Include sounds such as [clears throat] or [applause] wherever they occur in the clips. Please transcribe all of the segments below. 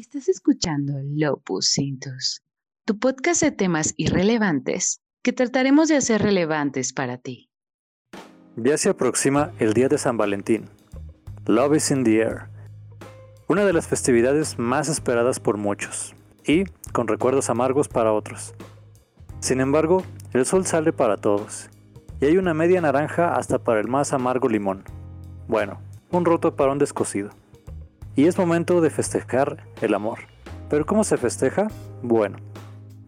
Estás escuchando Lopus Cintus, tu podcast de temas irrelevantes que trataremos de hacer relevantes para ti. Ya se aproxima el día de San Valentín. Love is in the air. Una de las festividades más esperadas por muchos y con recuerdos amargos para otros. Sin embargo, el sol sale para todos y hay una media naranja hasta para el más amargo limón. Bueno, un roto para un descosido. Y es momento de festejar el amor. ¿Pero cómo se festeja? Bueno,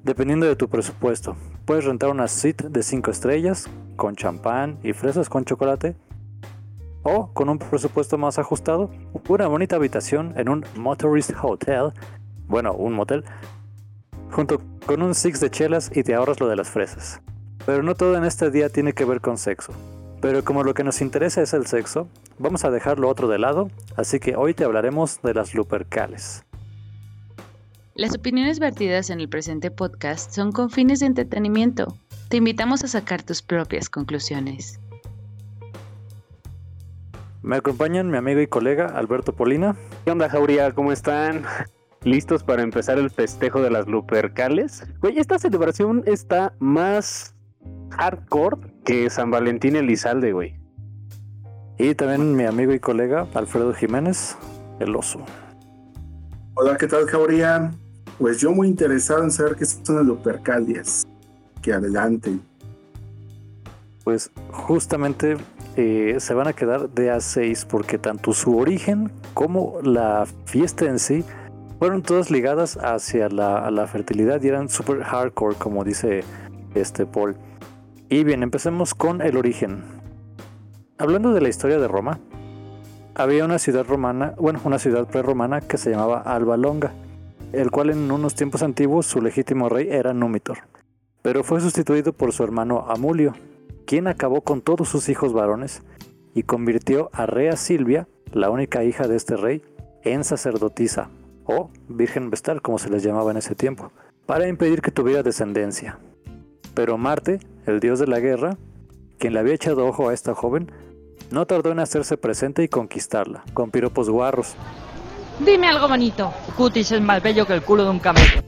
dependiendo de tu presupuesto. Puedes rentar una suite de 5 estrellas, con champán y fresas con chocolate. O, con un presupuesto más ajustado, una bonita habitación en un Motorist Hotel, bueno, un motel, junto con un six de chelas y te ahorras lo de las fresas. Pero no todo en este día tiene que ver con sexo. Pero como lo que nos interesa es el sexo, vamos a dejar lo otro de lado, así que hoy te hablaremos de las lupercales. Las opiniones vertidas en el presente podcast son con fines de entretenimiento. Te invitamos a sacar tus propias conclusiones. Me acompañan mi amigo y colega Alberto Polina. ¿Qué onda, Jauría? ¿Cómo están? [laughs] ¿Listos para empezar el festejo de las lupercales? Güey, esta celebración está más hardcore que San Valentín Elizalde, güey. Y también mi amigo y colega Alfredo Jiménez, el oso. Hola, ¿qué tal, Jauría? Pues yo muy interesado en saber qué son las lupercalias. Que adelante. Pues justamente eh, se van a quedar de a 6 porque tanto su origen como la fiesta en sí fueron todas ligadas hacia la, la fertilidad y eran super hardcore, como dice este Paul. Y bien, empecemos con el origen. Hablando de la historia de Roma, había una ciudad romana, bueno, una ciudad prerromana que se llamaba Alba Longa, el cual en unos tiempos antiguos su legítimo rey era Númitor, pero fue sustituido por su hermano Amulio, quien acabó con todos sus hijos varones y convirtió a Rea Silvia, la única hija de este rey, en sacerdotisa, o virgen vestal como se les llamaba en ese tiempo, para impedir que tuviera descendencia. Pero Marte, el dios de la guerra, quien le había echado ojo a esta joven, no tardó en hacerse presente y conquistarla, con piropos guarros. Dime algo bonito. Cutis es más bello que el culo de un camello.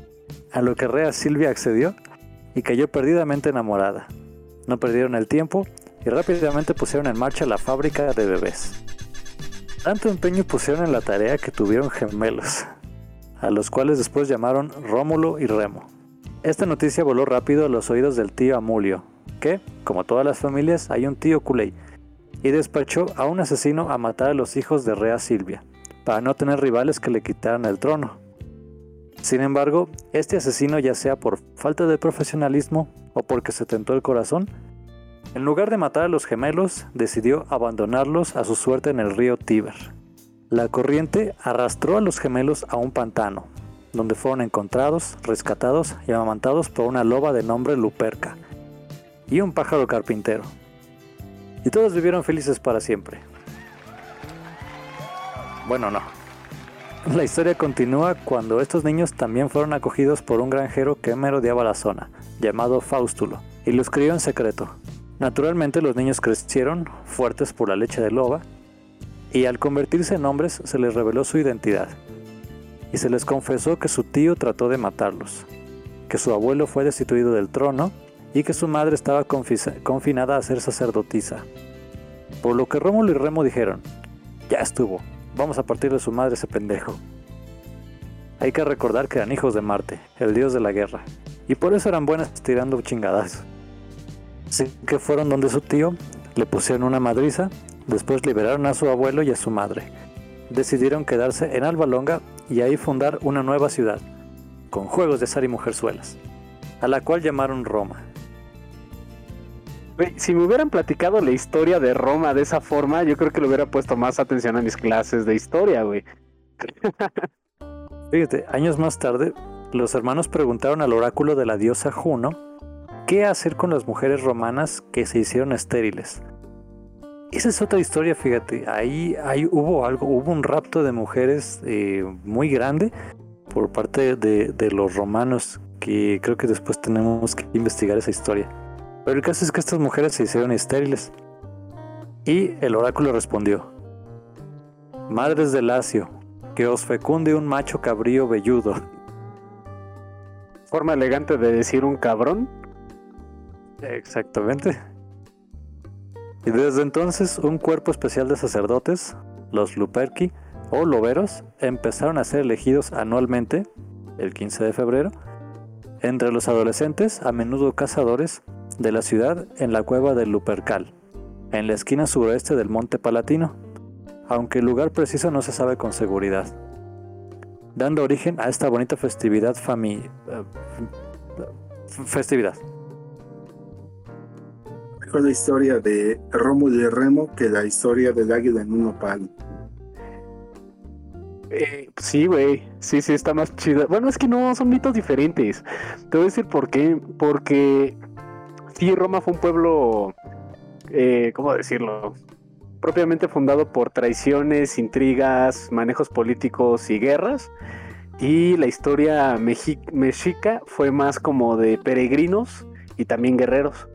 A lo que Rea Silvia accedió y cayó perdidamente enamorada. No perdieron el tiempo y rápidamente pusieron en marcha la fábrica de bebés. Tanto empeño pusieron en la tarea que tuvieron gemelos, a los cuales después llamaron Rómulo y Remo. Esta noticia voló rápido a los oídos del tío Amulio, que, como todas las familias, hay un tío culé, y despachó a un asesino a matar a los hijos de Rea Silvia, para no tener rivales que le quitaran el trono. Sin embargo, este asesino, ya sea por falta de profesionalismo o porque se tentó el corazón, en lugar de matar a los gemelos, decidió abandonarlos a su suerte en el río Tíber. La corriente arrastró a los gemelos a un pantano, donde fueron encontrados, rescatados y amamantados por una loba de nombre Luperca y un pájaro carpintero. Y todos vivieron felices para siempre. Bueno, no. [laughs] La historia continúa cuando estos niños también fueron acogidos por un granjero que merodeaba la zona, llamado Faustulo, y los crió en secreto. Naturalmente los niños crecieron, fuertes por la leche de loba, y al convertirse en hombres se les reveló su identidad, y se les confesó que su tío trató de matarlos, que su abuelo fue destituido del trono y que su madre estaba confinada a ser sacerdotisa. Por lo que Rómulo y Remo dijeron, ya estuvo, vamos a partir de su madre ese pendejo. Hay que recordar que eran hijos de Marte, el dios de la guerra, y por eso eran buenas tirando chingadas. Así que fueron donde su tío, le pusieron una madriza, después liberaron a su abuelo y a su madre. Decidieron quedarse en Alba Longa y ahí fundar una nueva ciudad, con juegos de azar y mujerzuelas, a la cual llamaron Roma. Si me hubieran platicado la historia de Roma de esa forma, yo creo que le hubiera puesto más atención a mis clases de historia, güey. [laughs] Fíjate, años más tarde, los hermanos preguntaron al oráculo de la diosa Juno qué hacer con las mujeres romanas que se hicieron estériles. Esa es otra historia, fíjate. Ahí, ahí hubo algo, hubo un rapto de mujeres eh, muy grande por parte de, de, los romanos, que creo que después tenemos que investigar esa historia. Pero el caso es que estas mujeres se hicieron estériles. Y el oráculo respondió, Madres de Lacio, que os fecunde un macho cabrío velludo. Forma elegante de decir un cabrón. Exactamente. Y desde entonces un cuerpo especial de sacerdotes, los Luperki o Loberos, empezaron a ser elegidos anualmente, el 15 de febrero, entre los adolescentes, a menudo cazadores, de la ciudad en la cueva del Lupercal, en la esquina suroeste del Monte Palatino, aunque el lugar preciso no se sabe con seguridad, dando origen a esta bonita festividad fami... eh, festividad. Mejor la historia de Rómulo y Remo que la historia del águila en un nopal. Eh, sí, güey. Sí, sí, está más chida. Bueno, es que no, son mitos diferentes. Te voy a decir por qué. Porque sí, Roma fue un pueblo, eh, ¿cómo decirlo? Propiamente fundado por traiciones, intrigas, manejos políticos y guerras. Y la historia mexi- mexica fue más como de peregrinos y también guerreros.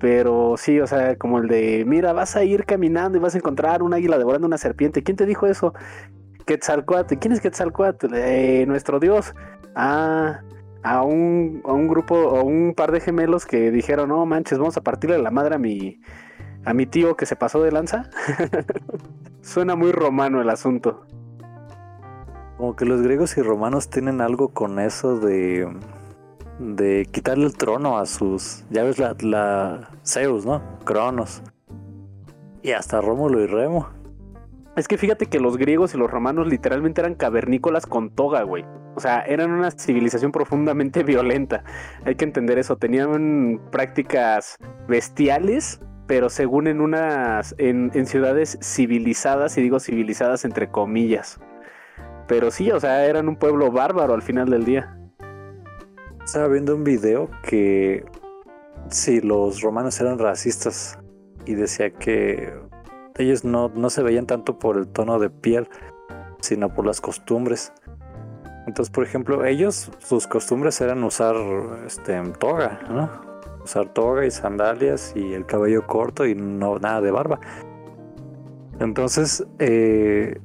Pero sí, o sea, como el de, mira, vas a ir caminando y vas a encontrar un águila devorando una serpiente. ¿Quién te dijo eso? Quetzalcoatl. ¿Quién es Quetzalcoatl? Eh, nuestro dios. Ah, a un, a un grupo o un par de gemelos que dijeron, no manches, vamos a partirle la madre a mi, a mi tío que se pasó de lanza. [laughs] Suena muy romano el asunto. Como que los griegos y romanos tienen algo con eso de de quitarle el trono a sus, ya ves la, la Zeus, ¿no? Cronos. Y hasta Rómulo y Remo. Es que fíjate que los griegos y los romanos literalmente eran cavernícolas con toga, güey. O sea, eran una civilización profundamente [laughs] violenta. Hay que entender eso. Tenían prácticas bestiales, pero según en unas. en, ciudades civilizadas, y digo civilizadas entre comillas. Pero sí, o sea, eran un pueblo bárbaro al final del día. Estaba viendo un video que si los romanos eran racistas y decía que ellos no, no se veían tanto por el tono de piel, sino por las costumbres. Entonces, por ejemplo, ellos, sus costumbres eran usar este, toga, ¿no? Usar toga y sandalias y el cabello corto y no nada de barba. Entonces, eh,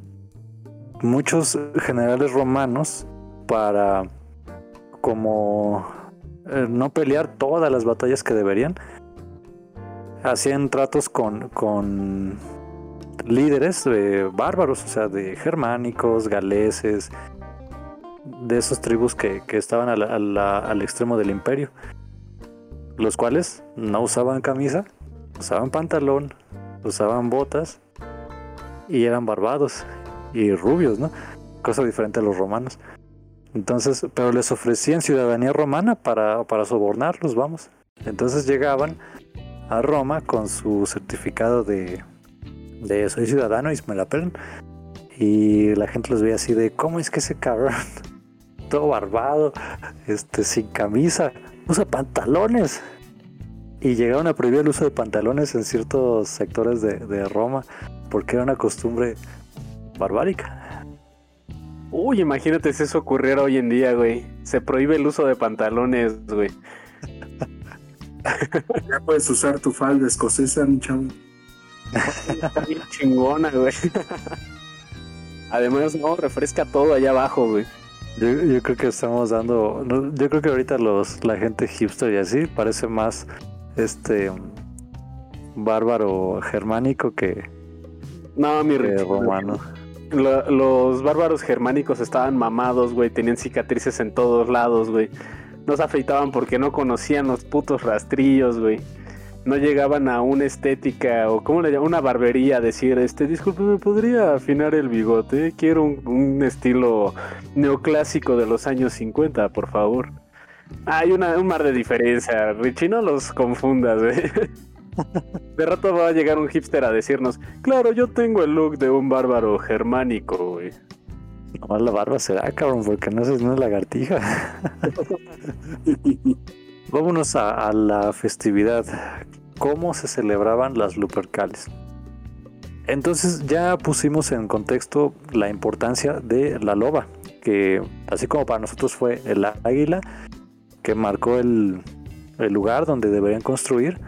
muchos generales romanos, para como eh, no pelear todas las batallas que deberían, hacían tratos con, con líderes eh, bárbaros, o sea, de germánicos, galeses, de esas tribus que, que estaban a la- al extremo del imperio, los cuales no usaban camisa, usaban pantalón, usaban botas y eran barbados y rubios, ¿no? Cosa diferente a los romanos. Entonces, pero les ofrecían ciudadanía romana para, para sobornarlos, vamos. Entonces llegaban a Roma con su certificado de, de soy ciudadano y me la pelan. Y la gente los veía así de, ¿cómo es que ese cabrón, [laughs] todo barbado, este, sin camisa, usa pantalones? Y llegaron a prohibir el uso de pantalones en ciertos sectores de, de Roma porque era una costumbre barbárica. Uy, imagínate si eso ocurriera hoy en día, güey. Se prohíbe el uso de pantalones, güey. Ya puedes usar tu falda escocesa, mi chavo. Está bien chingona, güey. Además, no, refresca todo allá abajo, güey. Yo, yo creo que estamos dando. Yo creo que ahorita los la gente hipster y así parece más este bárbaro germánico que, No, mi que romano. lo- los bárbaros germánicos estaban mamados, güey. Tenían cicatrices en todos lados, güey. No se afeitaban porque no conocían los putos rastrillos, güey. No llegaban a una estética o, ¿cómo le llaman? Una barbería a decir, este, disculpe, ¿me podría afinar el bigote? Quiero un, un estilo neoclásico de los años 50, por favor. Hay una, un mar de diferencia, Richie, no los confundas, güey. [laughs] De rato va a llegar un hipster a decirnos, claro, yo tengo el look de un bárbaro germánico, güey. Nomás la barba será, cabrón, porque no es una lagartija. [laughs] Vámonos a, la festividad. ¿Cómo se celebraban las Lupercales? Entonces ya pusimos en contexto la importancia de la loba, que así como para nosotros fue el águila que marcó el, el lugar donde deberían construir,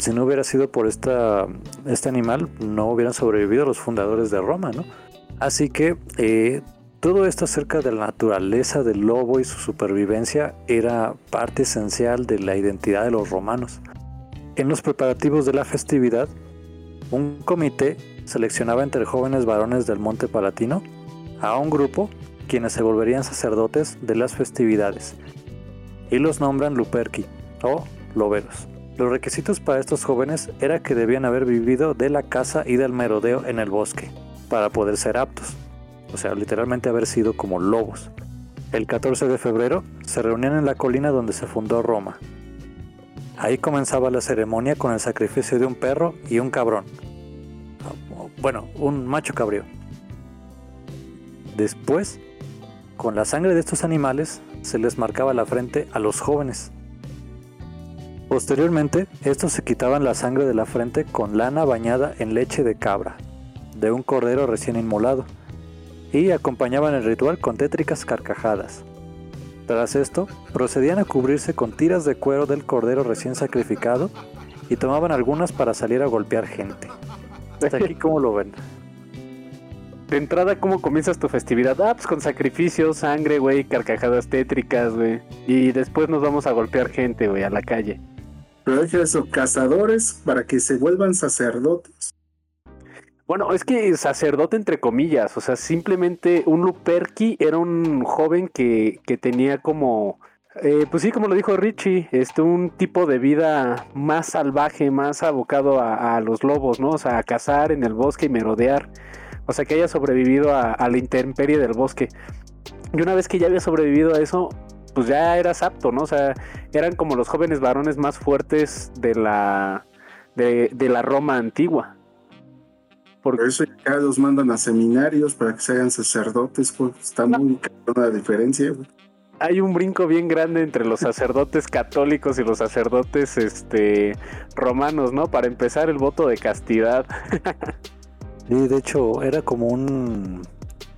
si no hubiera sido por esta, este animal, no hubieran sobrevivido los fundadores de Roma, ¿no? Así que eh, todo esto acerca de la naturaleza del lobo y su supervivencia era parte esencial de la identidad de los romanos. En los preparativos de la festividad, un comité seleccionaba entre jóvenes varones del Monte Palatino a un grupo quienes se volverían sacerdotes de las festividades y los nombran luperci o loberos. Los requisitos para estos jóvenes era que debían haber vivido de la caza y del merodeo en el bosque para poder ser aptos, o sea, literalmente haber sido como lobos. El 14 de febrero se reunían en la colina donde se fundó Roma. Ahí comenzaba la ceremonia con el sacrificio de un perro y un cabrón. Bueno, un macho cabrío. Después con la sangre de estos animales se les marcaba la frente a los jóvenes. Posteriormente, estos se quitaban la sangre de la frente con lana bañada en leche de cabra, de un cordero recién inmolado, y acompañaban el ritual con tétricas carcajadas. Tras esto, procedían a cubrirse con tiras de cuero del cordero recién sacrificado y tomaban algunas para salir a golpear gente. Hasta aquí, ¿cómo lo ven? De entrada, ¿cómo comienzas tu festividad? Ah, pues con sacrificios, sangre, güey, carcajadas tétricas, güey. Y después nos vamos a golpear gente, güey, a la calle. Pero es eso, cazadores para que se vuelvan sacerdotes. Bueno, es que sacerdote entre comillas, o sea, simplemente un Luperki era un joven que, que tenía como, eh, pues sí, como lo dijo Richie, este, un tipo de vida más salvaje, más abocado a, a los lobos, ¿no? O sea, a cazar en el bosque y merodear. O sea, que haya sobrevivido a, la intemperie del bosque. Y una vez que ya había sobrevivido a eso, pues ya eras apto, ¿no? O sea, eran como los jóvenes varones más fuertes de la, de, la Roma antigua. Por eso ya los mandan a seminarios para que se hagan sacerdotes, pues está muy la diferencia. Hay un brinco bien grande entre los sacerdotes católicos y los sacerdotes este, romanos, ¿no? Para empezar, el voto de castidad. Sí, de hecho era como un,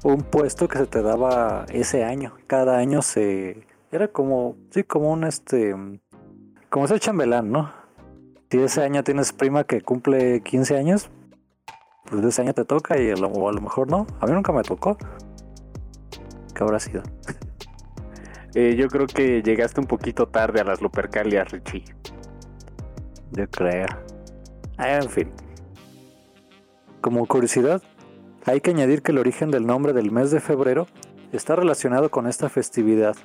un puesto que se te daba ese año. Cada año se... Era como, sí, como un este... Como ser chambelán, ¿no? Si ese año tienes prima que cumple 15 años, pues ese año te toca y a lo, a lo mejor no. A mí nunca me tocó. ¿Qué habrá sido? [laughs] Eh, yo creo que llegaste un poquito tarde a las Lupercalias, Richie. Yo creo. En fin. Como curiosidad, hay que añadir que el origen del nombre del mes de febrero está relacionado con esta festividad,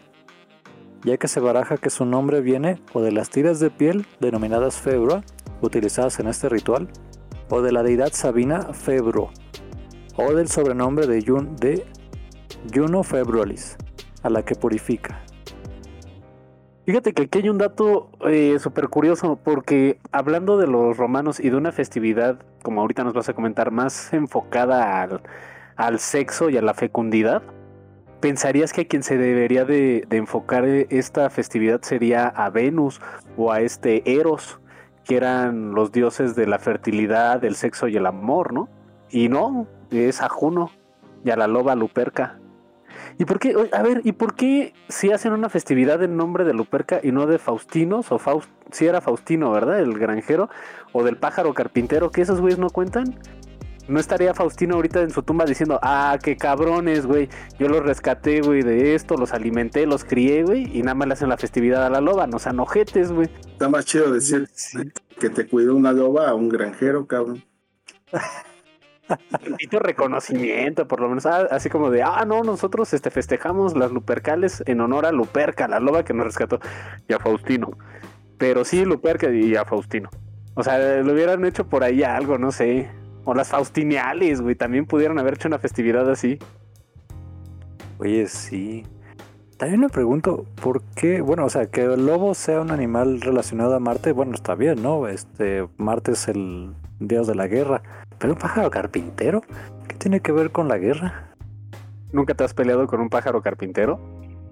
ya que se baraja que su nombre viene o de las tiras de piel denominadas febra, utilizadas en este ritual, o de la deidad sabina Febro, o del sobrenombre de, de Juno Febrolis, a la que purifica. Fíjate que aquí hay un dato eh, súper curioso, porque hablando de los romanos y de una festividad, como ahorita nos vas a comentar, más enfocada al, sexo y a la fecundidad, pensarías que a quien se debería de, enfocar esta festividad sería a Venus o a este Eros, que eran los dioses de la fertilidad, del sexo y el amor, ¿no? Y no, es a Juno y a la loba Luperca. ¿Y por qué? A ver, ¿y por qué si hacen una festividad en nombre de Luperca y no de Faustinos? O Faust, si era Faustino, ¿verdad? El granjero. O del pájaro carpintero, que esos güeyes no cuentan. No estaría Faustino ahorita en su tumba diciendo, ah, qué cabrones, güey. Yo los rescaté, güey, de esto, los alimenté, los crié, güey. Y nada más le hacen la festividad a la loba, no sean ojetes, güey. Está más chido decir que te cuidó una loba a un granjero, cabrón. [laughs] Tantito reconocimiento, por lo menos, ah, así como de, ah, no, nosotros este, festejamos las Lupercales en honor a Luperca, la loba que nos rescató, y a Faustino. Pero sí, Luperca y a Faustino. O sea, lo hubieran hecho por ahí algo, no sé. O las Faustiniales, güey, también pudieron haber hecho una festividad así. Oye, sí. También me pregunto, ¿por qué? Bueno, o sea, que el lobo sea un animal relacionado a Marte, bueno, está bien, ¿no? Este, Marte es el dios de la guerra. ¿Pero un pájaro carpintero? ¿Qué tiene que ver con la guerra? ¿Nunca te has peleado con un pájaro carpintero?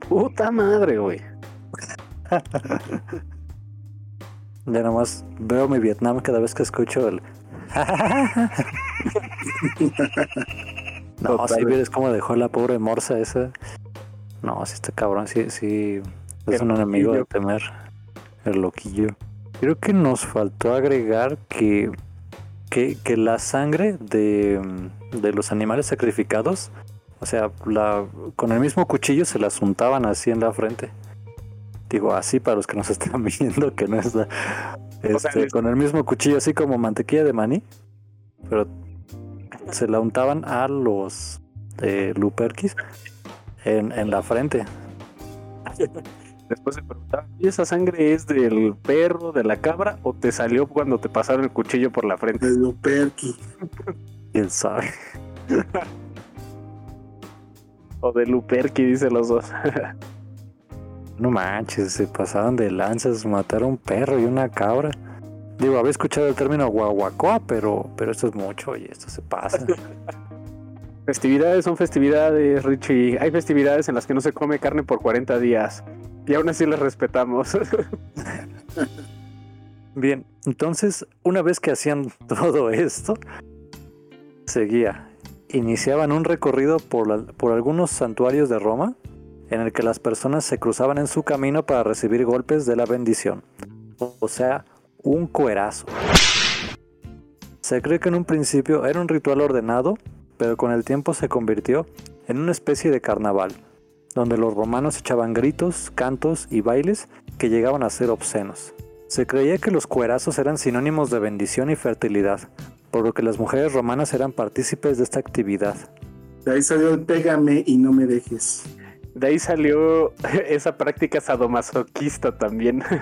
Puta madre, güey. [laughs] ya nomás veo mi Vietnam cada vez que escucho el. [laughs] no, si ves cómo dejó la pobre morsa esa. No, si este cabrón sí, sí es un enemigo de temer. El loquillo. Creo que nos faltó agregar que que, que la sangre de, de los animales sacrificados, o sea, la, con el mismo cuchillo se las untaban así en la frente. Digo, así para los que nos [laughs] están viendo, que no es la- O sea, este, es- con el mismo cuchillo, así como mantequilla de maní, pero se la untaban a los eh, luperquis en, en la frente. [laughs] Después se preguntaban, ¿y esa sangre es del perro, de la cabra o te salió cuando te pasaron el cuchillo por la frente? De Luperki. ¿Quién sabe? [laughs] O de Luperki, dice los dos. [laughs] No manches, se pasaban de lanzas, mataron un perro y una cabra. Digo, había escuchado el término guaguacoa, pero, pero esto es mucho, oye, esto se pasa. [laughs] Festividades son festividades, Richie. Hay festividades en las que no se come carne por 40 días. Y aún así les respetamos. [laughs] Bien, entonces, una vez que hacían todo esto, seguía. Iniciaban un recorrido por, la- por algunos santuarios de Roma, en el que las personas se cruzaban en su camino para recibir golpes de la bendición. O sea, un cuerazo. Se cree que en un principio era un ritual ordenado, pero con el tiempo se convirtió en una especie de carnaval, donde los romanos echaban gritos, cantos y bailes que llegaban a ser obscenos. Se creía que los cuerazos eran sinónimos de bendición y fertilidad, por lo que las mujeres romanas eran partícipes de esta actividad. De ahí salió el pégame y no me dejes. De ahí salió [laughs] esa práctica sadomasoquista también. [laughs]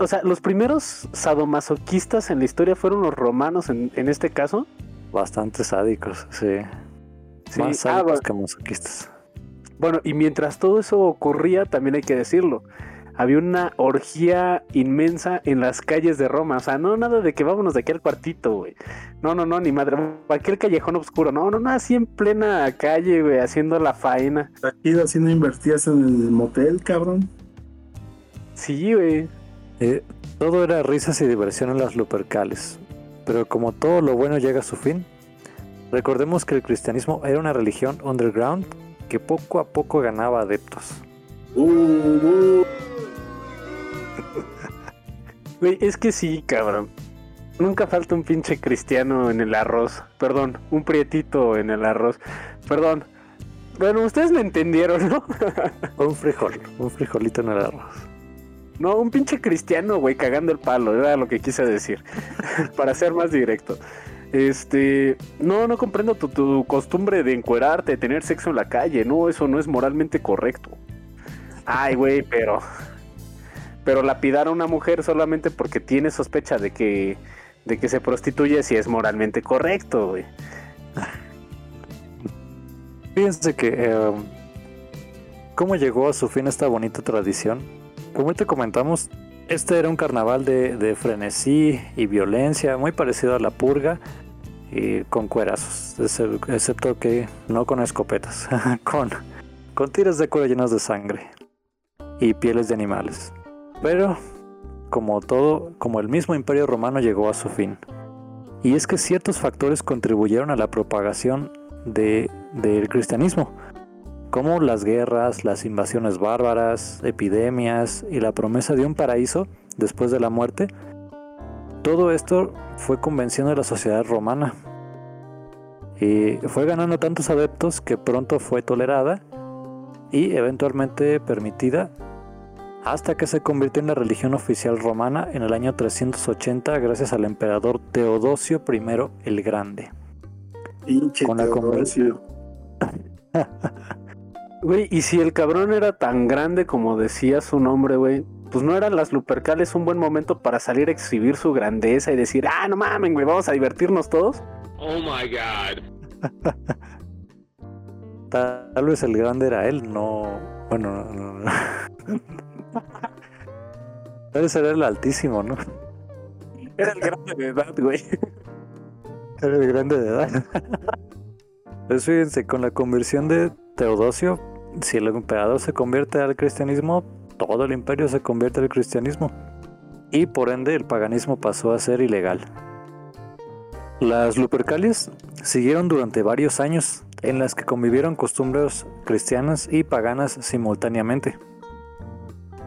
O sea, los primeros sadomasoquistas en la historia fueron los romanos en, en este caso. Bastante sádicos, sí. Sí, Más ah, sádicos bueno. que masoquistas. Bueno, y mientras todo eso ocurría, también hay que decirlo, había una orgía inmensa en las calles de Roma. O sea, no nada de que vámonos de aquí al cuartito, güey. No, no, no, ni madre. Aquel callejón oscuro. No, no, no, así en plena calle, güey, haciendo la faena. Aquí haciendo invertías en el motel, cabrón. Sí, güey. Eh, todo era risas y diversión en las Lupercales. Pero como todo lo bueno llega a su fin, recordemos que el cristianismo era una religión underground que poco a poco ganaba adeptos. Uh, uh. Güey, es que sí, cabrón. Nunca falta un pinche cristiano en el arroz. Perdón, un prietito en el arroz. Perdón. Bueno, ustedes me entendieron, ¿no? [laughs] Un frijol, un frijolito en el arroz. No, un pinche cristiano, güey, cagando el palo, era lo que quise decir. [laughs] Para ser más directo. Este, no, no comprendo tu, tu costumbre de encuerarte, de tener sexo en la calle, no, eso no es moralmente correcto. Ay, güey, pero pero lapidar a una mujer solamente porque tiene sospecha de que de que se prostituye sí es moralmente correcto, güey. [laughs] Fíjense que eh, cómo llegó a su fin esta bonita tradición. Como te comentamos, este era un carnaval de, de frenesí y violencia, muy parecido a la purga y con cuerazos, excep- excepto que no con escopetas, [laughs] con, con tiras de cuero llenas de sangre y pieles de animales. Pero, como todo, como el mismo imperio romano llegó a su fin. Y es que ciertos factores contribuyeron a la propagación de, del cristianismo, como las guerras, las invasiones bárbaras, epidemias y la promesa de un paraíso después de la muerte. Todo esto fue convenciendo a la sociedad romana. Y fue ganando tantos adeptos que pronto fue tolerada y eventualmente permitida hasta que se convirtió en la religión oficial romana en el año 380 gracias al emperador Teodosio I el Grande. Pinche Con la Teodosio. [laughs] Güey, y si el cabrón era tan grande como decía su nombre, güey, pues no eran las Lupercales un buen momento para salir a exhibir su grandeza y decir, ah, no mamen, güey, vamos a divertirnos todos. Oh my god. Tal, [laughs] tal vez el grande era él, no. Bueno, no, no, no. [laughs] Vez era el altísimo, ¿no? Era el grande de edad, güey. Era el grande de edad. Pues fíjense, con la conversión de Teodosio, si el emperador se convierte al cristianismo, todo el imperio se convierte al cristianismo. Y por ende el paganismo pasó a ser ilegal. Las Lupercalias siguieron durante varios años, en las que convivieron costumbres cristianas y paganas simultáneamente.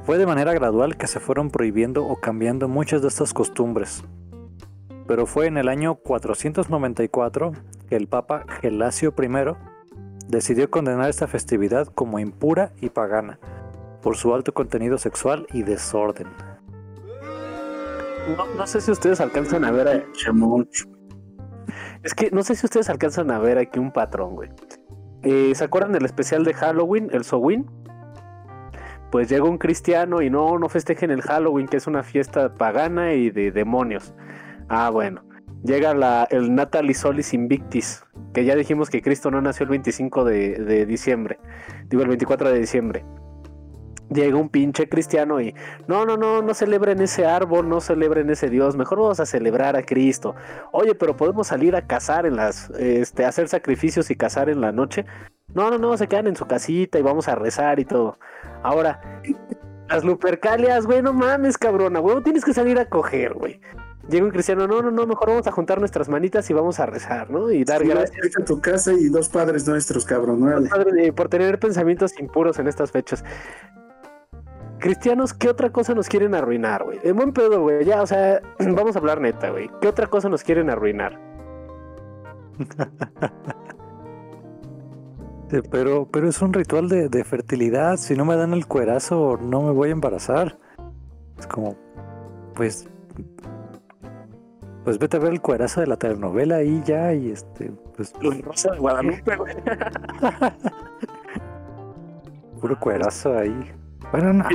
Fue de manera gradual que se fueron prohibiendo o cambiando muchas de estas costumbres. pero fue en el año 494 que el Papa Gelasio I decidió condenar esta festividad como impura y pagana por su alto contenido sexual y desorden. No, sé si ustedes alcanzan a ver. a-. Es que no sé si ustedes alcanzan a ver aquí un patrón, güey. Eh, ¿Se acuerdan del especial de Halloween, el Sowin? Pues llega un cristiano y no, no festejen el Halloween, que es una fiesta pagana y de demonios. Ah, bueno. Llega el Natalis Solis Invictis, que ya dijimos que Cristo no nació el 25 de, de diciembre. Digo, el 24 de diciembre. Llega un pinche cristiano y no, no, no, no celebren ese árbol, no celebren ese Dios, mejor vamos a celebrar a Cristo. Oye, pero podemos salir a cazar en las, este, hacer sacrificios y cazar en la noche. No, no, no, se quedan en su casita y vamos a rezar y todo. Ahora, las lupercalias, güey, no mames, cabrona, güey, tienes que salir a coger, güey. Llega un cristiano, no, no, no, mejor vamos a juntar nuestras manitas y vamos a rezar, ¿no? Y dar Sí, gracias a tu casa y dos padres nuestros, cabrón. Padre, eh, por tener pensamientos impuros en estas fechas. Cristianos, ¿qué otra cosa nos quieren arruinar, güey? En buen pedo, güey. Ya, o sea, [clears throat] vamos a hablar neta, güey. ¿Qué otra cosa nos quieren arruinar? Pero, pero es un ritual de, de fertilidad. Si no me dan el cuerazo, no me voy a embarazar. Es como, pues, pues vete a ver el cuerazo de la telenovela y ya, y este, pues, Los Rosa de Guadalupe, güey. [laughs] puro cuerazo ahí. Bueno, no.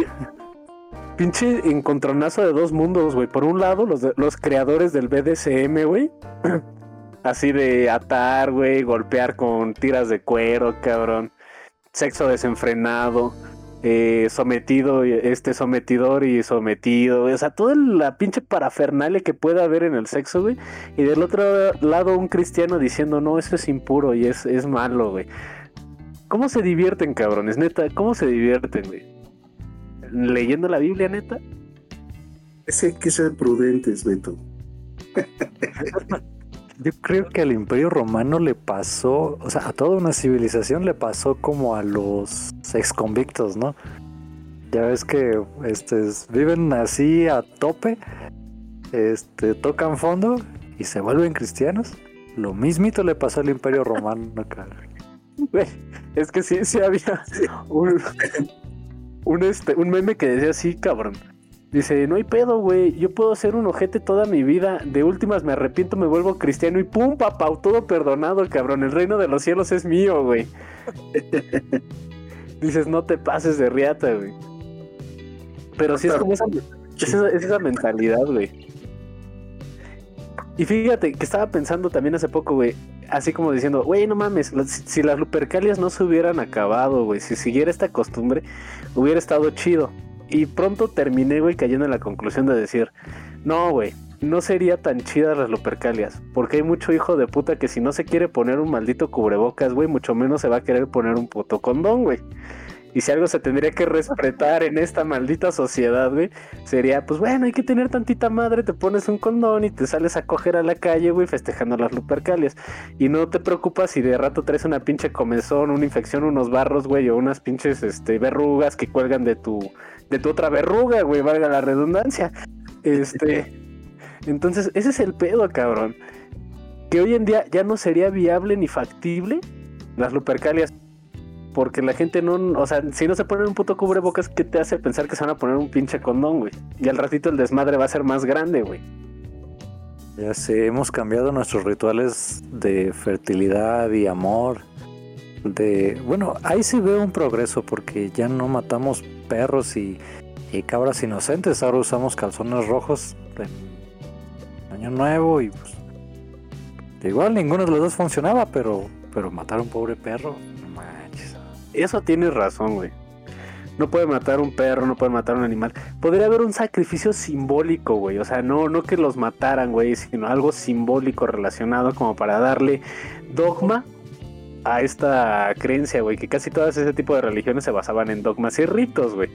Pinche encontronazo de dos mundos, güey. Por un lado, los, los creadores del BDSM, güey. [clears throat] Así de atar, güey, golpear con tiras de cuero, cabrón. Sexo desenfrenado. eh, sometido, este sometidor y sometido, güey. o sea, toda la pinche parafernalia que pueda haber en el sexo, güey. Y del otro lado un cristiano diciendo, no, eso es impuro y es, es malo, güey. ¿Cómo se divierten, cabrones? Neta, ¿cómo se divierten, güey? ¿Leyendo la Biblia, neta? Es que hay que ser prudentes, Beto. [laughs] Yo creo que al Imperio Romano le pasó, o sea, a toda una civilización le pasó como a los exconvictos, ¿no? Ya ves que este, viven así a tope, este, tocan fondo y se vuelven cristianos. Lo mismito le pasó al Imperio Romano. [laughs] Güey, es que sí, sí había un, un, este, un meme que decía así, cabrón. Dice, no hay pedo, güey. Yo puedo ser un ojete toda mi vida. De últimas me arrepiento, me vuelvo cristiano y pum, papá, todo perdonado, cabrón. El reino de los cielos es mío, güey. [laughs] Dices, no te pases de riata, güey. Pero sí es como esa, es esa, es esa mentalidad, güey. Y fíjate que estaba pensando también hace poco, güey. Así como diciendo, güey, no mames, si las lupercalias no se hubieran acabado, güey, si siguiera esta costumbre, hubiera estado chido. Y pronto terminé, güey, cayendo en la conclusión de decir, no, güey, no sería tan chidas las lupercalias, porque hay mucho hijo de puta que si no se quiere poner un maldito cubrebocas, güey, mucho menos se va a querer poner un puto condón, güey. Y si algo se tendría que respetar en esta maldita sociedad, güey, sería, pues bueno, hay que tener tantita madre, te pones un condón y te sales a coger a la calle, güey, festejando las lupercalias. Y no te preocupas si de rato traes una pinche comezón, una infección, unos barros, güey, o unas pinches este, verrugas que cuelgan de tu, de tu otra verruga, güey, valga la redundancia. Este. Entonces, ese es el pedo, cabrón. Que hoy en día ya no sería viable ni factible las lupercalias. Porque la gente no, o sea, si no se ponen un puto cubrebocas, ¿qué te hace pensar que se van a poner un pinche condón, güey? Y al ratito el desmadre va a ser más grande, güey. Ya sé, hemos cambiado nuestros rituales de fertilidad y amor. De, bueno, ahí sí veo un progreso porque ya no matamos perros y, y cabras inocentes. Ahora usamos calzones rojos en Año Nuevo y pues igual ninguno de los dos funcionaba, pero pero matar a un pobre perro. Eso tienes razón, güey. No puede matar un perro, no puede matar un animal. Podría haber un sacrificio simbólico, güey. O sea, no, no que los mataran, güey, sino algo simbólico relacionado como para darle dogma a esta creencia, güey. Que casi todas ese tipo de religiones se basaban en dogmas y ritos, güey.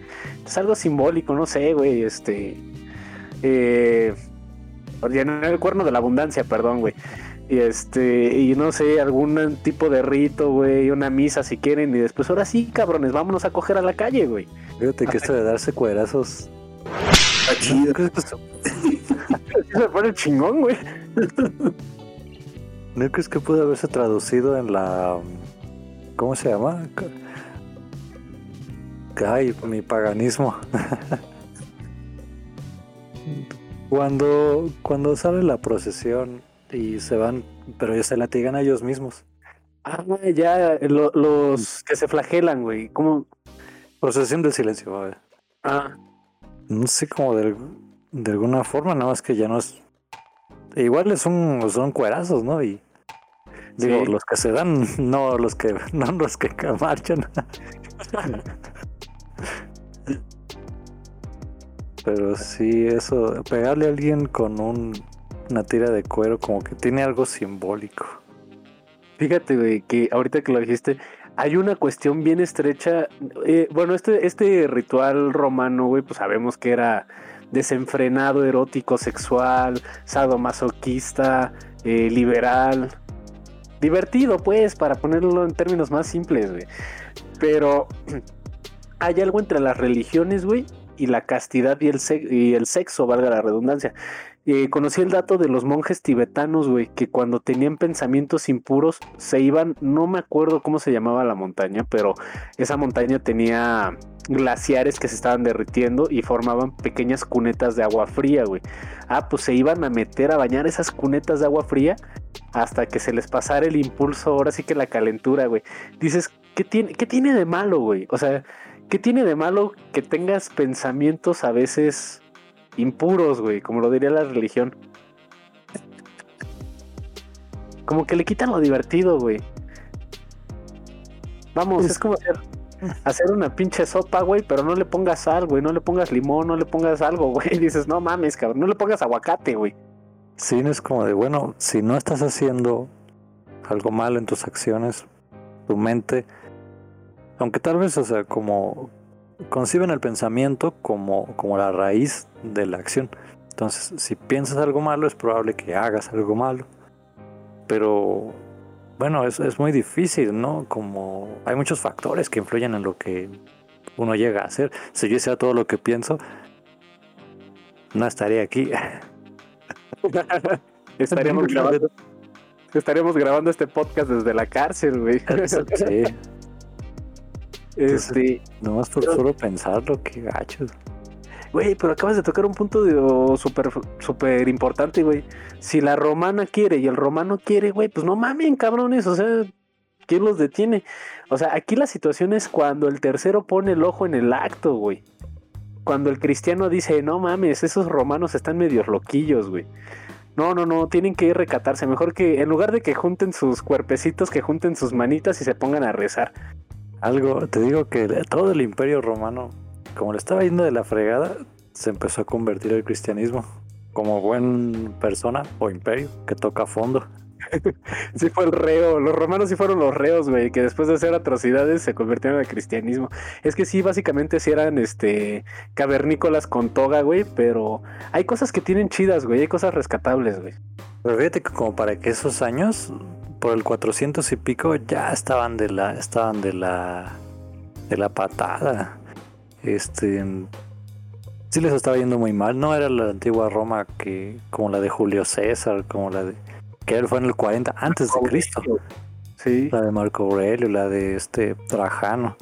Es algo simbólico, no sé, güey. Este. Eh, llenar el cuerno de la abundancia, perdón, güey. Y este, y no sé, algún tipo de rito, güey, una misa si quieren, y después, ahora sí, cabrones, vámonos a coger a la calle, güey. Fíjate que esto de darse cuerazos Está chido. [laughs] se pone chingón, güey. ¿No crees que pudo haberse traducido en la. ¿Cómo se llama? Ay, mi paganismo. [laughs] cuando, cuando sale la procesión y se van, pero ya se latigan a ellos mismos. Ah, ya, lo- los que se flagelan, güey. ¿Cómo? Procesión del silencio, ver. Ah, No sé, como de, de alguna forma, nada más que ya no es. Igual es un, son cuerazos, ¿no? Y digo, Sí. los que se dan, [laughs] no los que, [laughs] no los que marchan. [laughs] Pero sí, eso, pegarle a alguien con un, una tira de cuero, como que tiene algo simbólico. Fíjate, güey, que ahorita que lo dijiste, hay una cuestión bien estrecha. eh, bueno, este, este ritual romano, güey, pues sabemos que era desenfrenado, erótico, sexual, sadomasoquista, eh, liberal. Divertido, pues, para ponerlo en términos más simples, güey. Pero [clears throat] hay algo entre las religiones, güey, y la castidad y el, y el sexo, valga la redundancia. Eh, conocí el dato de los monjes tibetanos, güey, que cuando tenían pensamientos impuros se iban, no me acuerdo cómo se llamaba la montaña, pero esa montaña tenía glaciares que se estaban derritiendo y formaban pequeñas cunetas de agua fría, güey. Ah, pues se iban a meter a bañar esas cunetas de agua fría hasta que se les pasara el impulso, ahora sí que la calentura, güey. Dices, ¿qué tiene, qué tiene de malo, güey? O sea, ¿qué tiene de malo que tengas pensamientos a veces impuros, güey? Como lo diría la religión. Como que le quitan lo divertido, güey. Vamos, es como hacer, hacer una pinche sopa, güey, pero no le pongas sal, güey, no le pongas limón, no le pongas algo, güey. Y [laughs] dices, no mames, cabrón, no le pongas aguacate, güey. Sí, no es como de, bueno, si no estás haciendo algo mal en tus acciones, tu mente, aunque tal vez, o sea, como conciben el pensamiento como, como la raíz de la acción. Entonces, si piensas algo malo, es probable que hagas algo malo. Pero, bueno, es, es muy difícil, ¿no? Como hay muchos factores que influyen en lo que uno llega a hacer. Si yo hiciera todo lo que pienso, no estaría aquí. [laughs] estaríamos grabando, estaríamos grabando este podcast desde la cárcel, güey. [laughs] Sí, Este, nomás por solo pensarlo, qué gachos. güey, pero acabas de tocar un punto de oh, súper súper importante, güey. Si la romana quiere y el romano quiere, güey, pues no mamen, cabrones, o sea, ¿quién los detiene? O sea, aquí la situación es cuando el tercero pone el ojo en el acto, güey. Cuando el cristiano dice, no mames, esos romanos están medios loquillos, güey. No, no, no, tienen que ir recatarse. Mejor que, en lugar de que junten sus cuerpecitos, que junten sus manitas y se pongan a rezar. Algo, te digo que todo el imperio romano, como le estaba yendo de la fregada, se empezó a convertir al cristianismo como buen persona o imperio que toca fondo. [laughs] Sí fue el reo, los romanos sí fueron los reos, güey, que después de hacer atrocidades se convirtieron al cristianismo. Es que sí, básicamente sí eran, este, cavernícolas con toga, güey, pero hay cosas que tienen chidas, güey, hay cosas rescatables, güey. Pero fíjate que como para que esos años, por el 400 y pico, ya estaban de la, estaban de la, de la patada. Este, sí les estaba yendo muy mal. No era la antigua Roma que, como la de Julio César, como la de, que él fue en el 40 antes de Cristo. Sí, La de Marco Aurelio, la de este Trajano.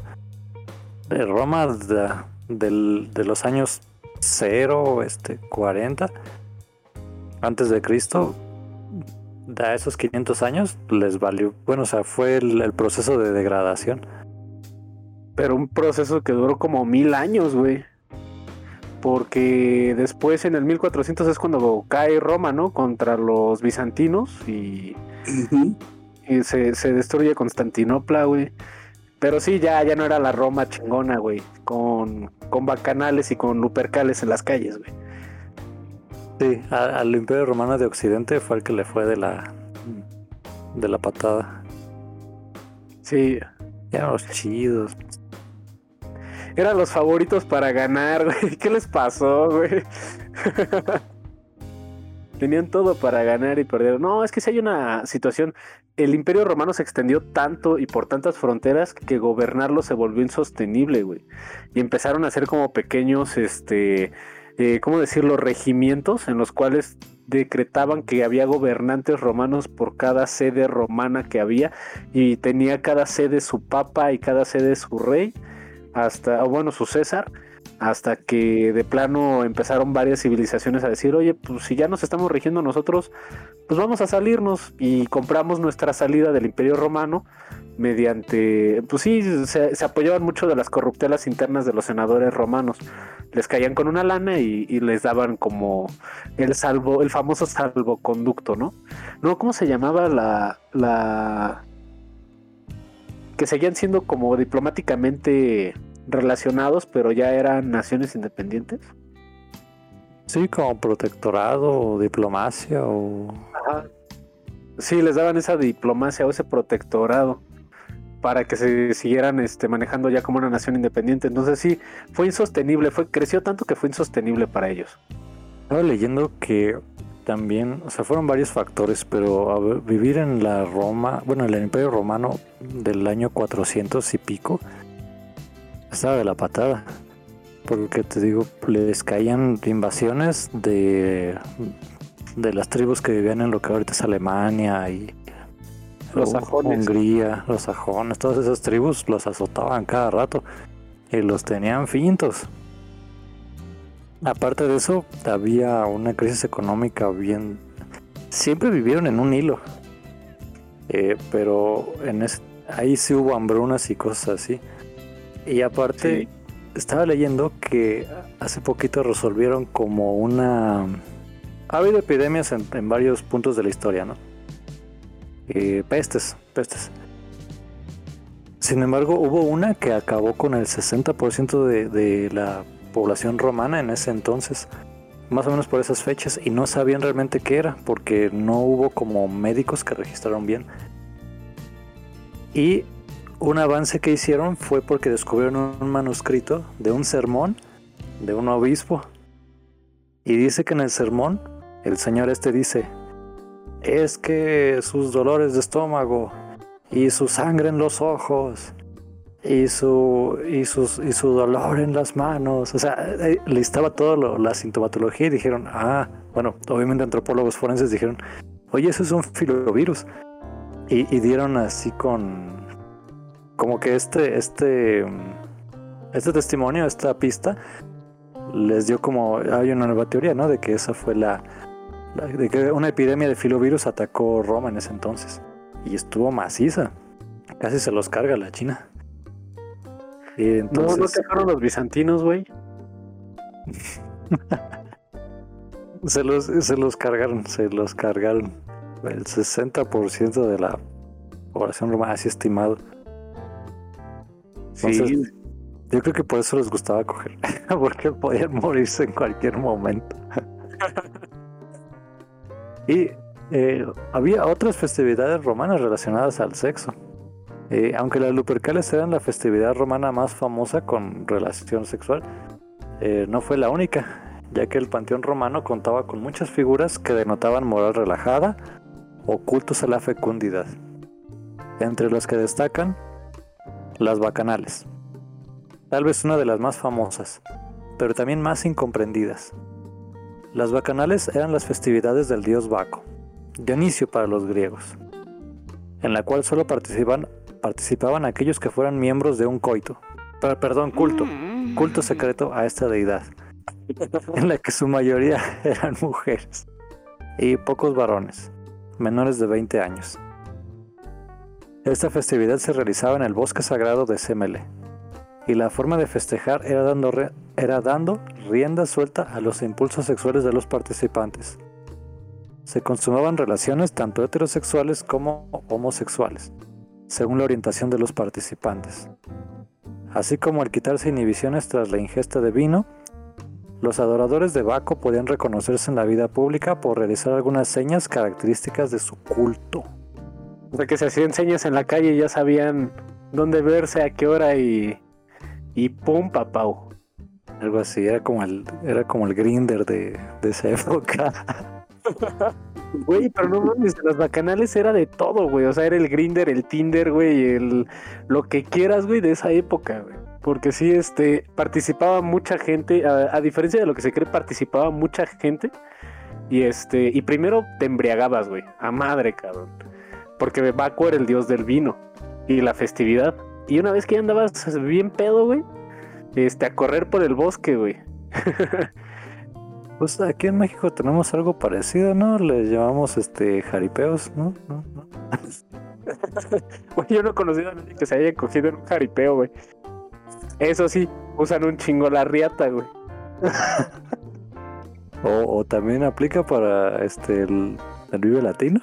De Roma de, de los años 0, este, 40, antes de Cristo, de esos 500 años, les valió. Bueno, o sea, fue el, el proceso de degradación. pero un proceso que duró como mil años, güey. Porque después en el 1400 es cuando cae Roma, ¿no? Contra los bizantinos y y se, se destruye Constantinopla, güey. Pero sí, ya, ya no era la Roma chingona, güey. Con, con bacanales y con lupercales en las calles, güey. Sí, al Imperio Romano de Occidente fue el que le fue de la, de la patada. Sí, eran los chidos. eran los favoritos para ganar, [laughs] güey. ¿Qué les pasó, güey? [laughs] Tenían todo para ganar y perdieron. No, es que si hay una situación. El imperio romano se extendió tanto y por tantas fronteras que gobernarlo se volvió insostenible, güey. Y empezaron a ser como pequeños, este, eh, ¿cómo decirlo?, regimientos en los cuales decretaban que había gobernantes romanos por cada sede romana que había y tenía cada sede su papa y cada sede su rey, hasta, o bueno, su César, hasta que de plano empezaron varias civilizaciones a decir, oye, pues si ya nos estamos rigiendo nosotros, pues vamos a salirnos y compramos nuestra salida del imperio romano mediante, pues sí, se, apoyaban mucho de las corruptelas internas de los senadores romanos. Les caían con una lana y, y les daban como el salvo, el famoso salvoconducto, ¿no? No, ¿cómo se llamaba la, la que seguían siendo como diplomáticamente relacionados, pero ya eran naciones independientes? Sí, como protectorado o diplomacia o... Ajá. Sí, les daban esa diplomacia o ese protectorado para que se siguieran este, manejando ya como una nación independiente. Entonces sí, fue insostenible, fue, creció tanto que fue insostenible para ellos. Estaba leyendo que también, o sea, fueron varios factores, pero a ver, vivir en la Roma, bueno, en el Imperio Romano del año 400 y pico, estaba de la patada. Porque te digo, les caían invasiones de, de las tribus que vivían en lo que ahorita es Alemania y Los sajones. Hungría, los sajones, todas esas tribus los azotaban cada rato y los tenían fintos. Aparte de eso, había una crisis económica bien... Siempre vivieron en un hilo. Eh, pero en ese- ahí sí hubo hambrunas y cosas así. Y aparte, Sí. estaba leyendo que hace poquito resolvieron como una... Ha habido epidemias en, en varios puntos de la historia, ¿no? Eh, pestes, pestes. Sin embargo, hubo una que acabó con el 60% de, de la población romana en ese entonces, más o menos por esas fechas, y no sabían realmente qué era, porque no hubo como médicos que registraron bien. Y un avance que hicieron fue porque descubrieron un manuscrito de un sermón de un obispo. Y dice que en el sermón, el señor este dice, es que sus dolores de estómago y su sangre en los ojos y su, y sus, y su dolor en las manos, o sea, eh, listaba todo lo- la sintomatología y dijeron, ah, bueno, obviamente antropólogos forenses dijeron, oye, eso es un filovirus. Y, y dieron así con, como que este, este, este testimonio, esta pista, les dio como, hay una nueva teoría, ¿no? De que esa fue la, la- de que una epidemia de filovirus atacó Roma en ese entonces. Y estuvo maciza. Casi se los carga la China. Y No, entonces, no te fueron los bizantinos, güey. [laughs] se, los, se los cargaron, se los cargaron. El 60% de la población romana, así estimado. Entonces, Yo creo que por eso les gustaba coger, [laughs] porque podían morirse en cualquier momento. [laughs] y eh, había otras festividades romanas relacionadas al sexo. Eh, aunque las Lupercales eran la festividad romana más famosa con relación sexual, eh, no fue la única, ya que el panteón romano contaba con muchas figuras que denotaban moral relajada o cultos a la fecundidad. Entre los que destacan las bacanales tal vez una de las más famosas, pero también más incomprendidas. Las bacanales eran las festividades del dios Baco, Dionisio para los griegos, en la cual solo participaban aquellos que fueran miembros de un coito, per- perdón, culto, culto secreto a esta deidad, [laughs] en la que su mayoría [laughs] eran mujeres y pocos varones, menores de 20 años. Esta festividad se realizaba en el bosque sagrado de Semele, y la forma de festejar era dando, era dando rienda suelta a los impulsos sexuales de los participantes. Se consumaban relaciones tanto heterosexuales como homosexuales, según la orientación de los participantes. Así como al quitarse inhibiciones tras la ingesta de vino, los adoradores de Baco podían reconocerse en la vida pública por realizar algunas señas características de su culto. O sea, que se hacían señas en la calle y ya sabían dónde verse, a qué hora y. Y pum, papau. Algo así, era como el, era como el grinder de, de esa [laughs] época. Güey, pero no mames, las bacanales era de todo, güey. O sea, era el grinder, el Tinder, güey, el lo que quieras, güey, de esa época, güey. porque sí, este, participaba mucha gente, a, a diferencia de lo que se cree, participaba mucha gente. Y este, y primero te embriagabas, güey, a madre, cabrón. Porque Baco era el dios del vino y la festividad. Y una vez que ya andabas bien pedo, güey, este, a correr por el bosque, güey. [laughs] Pues aquí en México tenemos algo parecido, ¿no? Les llamamos este jaripeos, ¿no? ¿No? ¿No? [laughs] Güey, yo no he conocido a nadie que se haya cogido en un jaripeo, güey. Eso sí, usan un chingo la riata, güey. [laughs] O, o también aplica para este el, el Vive Latino.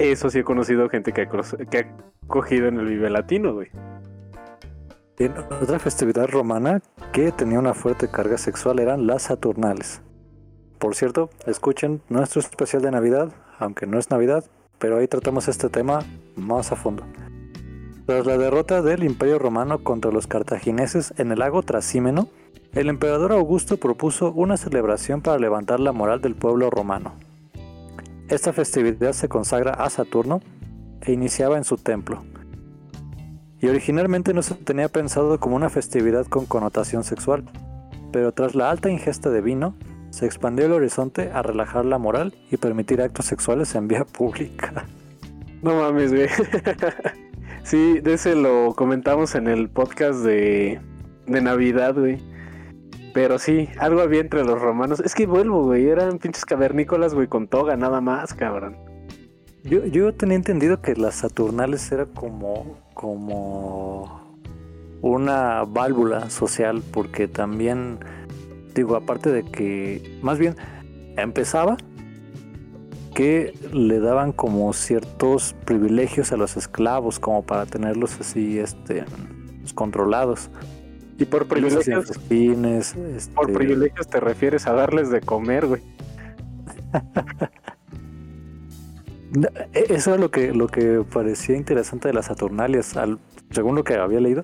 Eso sí he conocido gente que ha, cogido en el Vive Latino, güey. Otra festividad romana que tenía una fuerte carga sexual eran las Saturnales. Por cierto, escuchen nuestro especial de Navidad, aunque no es Navidad, pero ahí tratamos este tema más a fondo. Tras la derrota del Imperio Romano contra los cartagineses en el lago Trasímeno, el emperador Augusto propuso una celebración para levantar la moral del pueblo romano. Esta festividad se consagra a Saturno e iniciaba en su templo, y originalmente no se tenía pensado como una festividad con connotación sexual, pero tras la alta ingesta de vino, se expandió el horizonte a relajar la moral y permitir actos sexuales en vía pública. [laughs] No mames, güey. [laughs] sí, de ese lo comentamos en el podcast de, de Navidad, güey. Pero sí, algo había entre los romanos. Es que vuelvo, güey. Eran pinches cavernícolas, güey, con toga, nada más, cabrón. Yo, yo tenía entendido que las Saturnales era como, como una válvula social, porque también, digo, aparte de que, más bien, empezaba que le daban como ciertos privilegios a los esclavos, como para tenerlos así, este, controlados. Y por privilegios, festines, este, por privilegios te refieres a darles de comer, güey. [laughs] E- Eso es lo que, lo que parecía interesante de las Saturnalias, al, según lo que había leído.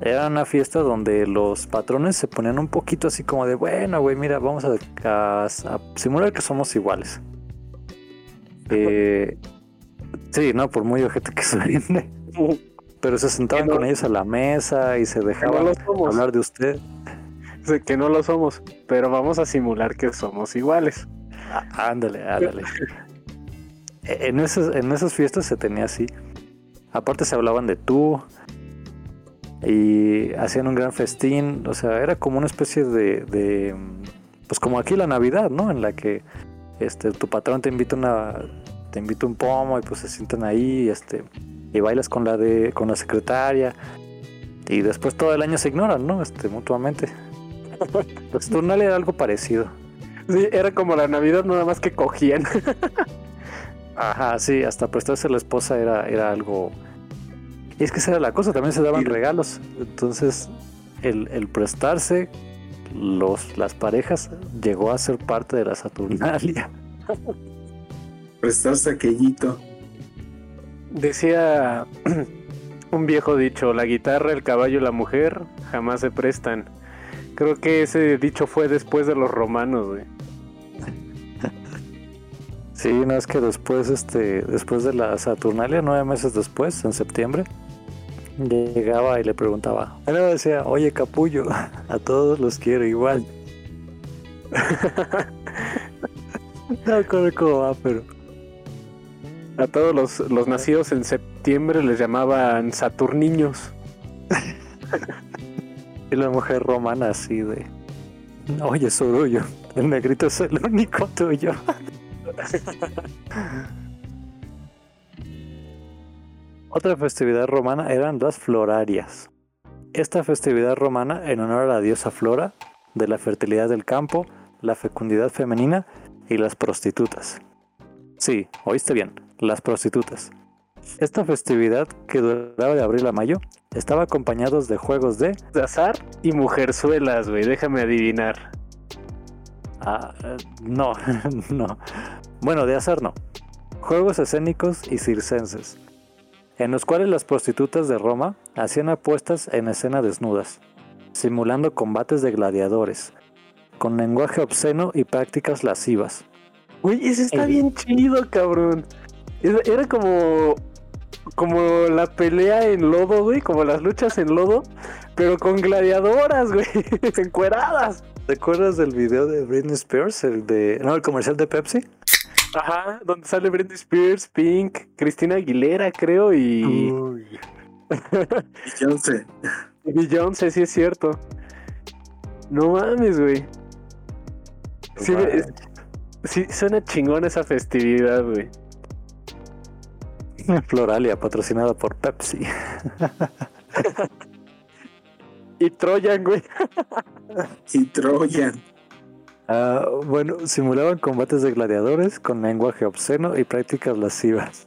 Era una fiesta donde los patrones se ponían un poquito así como de, bueno, güey, mira, vamos a, a- a simular que somos iguales. Eh, sí, no, por muy ojete que [laughs] suene. Pero se sentaban no- con ellos a la mesa y se no dejaban hablar de usted. Que no lo somos, pero vamos a simular que somos iguales. Ah, Ándale, ándale. E, En esas, en esas fiestas se tenía así. Aparte se hablaban de tú. Y hacían un gran festín. O sea, era como una especie de, de, Pues como aquí la Navidad, ¿no? En la que este, tu patrón te invita una. Te invita un pomo y pues se sientan ahí. Este, y bailas con la de. con la secretaria. Y después todo el año se ignoran, ¿no? Este, mutuamente. [laughs] Pues Turnal era algo parecido. Sí, era como la Navidad, nada más que cogían. [laughs] Ajá, sí, hasta prestarse a la esposa era, era algo. Y es que esa era la cosa, también se daban regalos. Entonces, el, el prestarse, los, las parejas, llegó a ser parte de la Saturnalia. [laughs] Prestarse aquellito. Decía [clears throat] un viejo dicho, la guitarra, el caballo y la mujer jamás se prestan. Creo que ese dicho fue después de los romanos, güey. [laughs] Sí, no es que después, este, después de la Saturnalia, nueve meses después, en septiembre, llegaba y le preguntaba. Él le decía, oye capullo, [laughs] a todos los quiero igual. [laughs] no recuerdo cómo va, pero. A todos los, los nacidos en septiembre les llamaban Saturniños. [laughs] Y la mujer romana así de... Oye, Sorullo, el negrito es el único tuyo. [laughs] Otra festividad romana eran las florarias. Esta festividad romana en honor a la diosa Flora, de la fertilidad del campo, la fecundidad femenina y las prostitutas. Sí, oíste bien, las prostitutas. Esta festividad, que duraba de abril a mayo, estaba acompañados de juegos de De azar y mujerzuelas, güey. Déjame adivinar. Ah, eh, no, [laughs] no. Bueno, de azar no. Juegos escénicos y circenses, en los cuales las prostitutas de Roma hacían apuestas en escena desnudas, simulando combates de gladiadores, con lenguaje obsceno y prácticas lascivas. Güey, ese está El- bien chido, cabrón. Era, era como como la pelea en lodo, güey, como las luchas en lodo, pero con gladiadoras, güey, [laughs] encueradas. ¿Te acuerdas del video de Britney Spears? El de. No, el comercial de Pepsi. Ajá, donde sale Britney Spears, Pink, Cristina Aguilera, creo, y. Uy. [laughs] Y Beyoncé, sí es cierto. No mames, güey. Sí, sí, suena chingón esa festividad, güey. Floralia, patrocinada por Pepsi. [laughs] Y Troyan, güey. Y Troyan. Ah, bueno, simulaban combates de gladiadores con lenguaje obsceno y prácticas lascivas.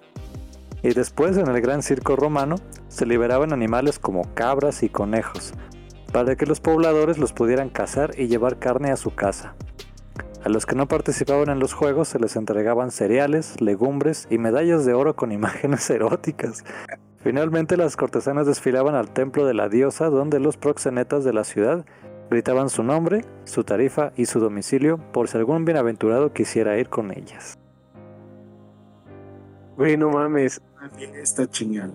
Y después, en el gran circo romano, se liberaban animales como cabras y conejos, para que los pobladores los pudieran cazar y llevar carne a su casa. A los que no participaban en los juegos se les entregaban cereales, legumbres y medallas de oro con [laughs] imágenes eróticas. Finalmente las cortesanas desfilaban al templo de la diosa donde los proxenetas de la ciudad gritaban su nombre, su tarifa y su domicilio por si algún bienaventurado quisiera ir con ellas. Güey, no mames. Está chingada.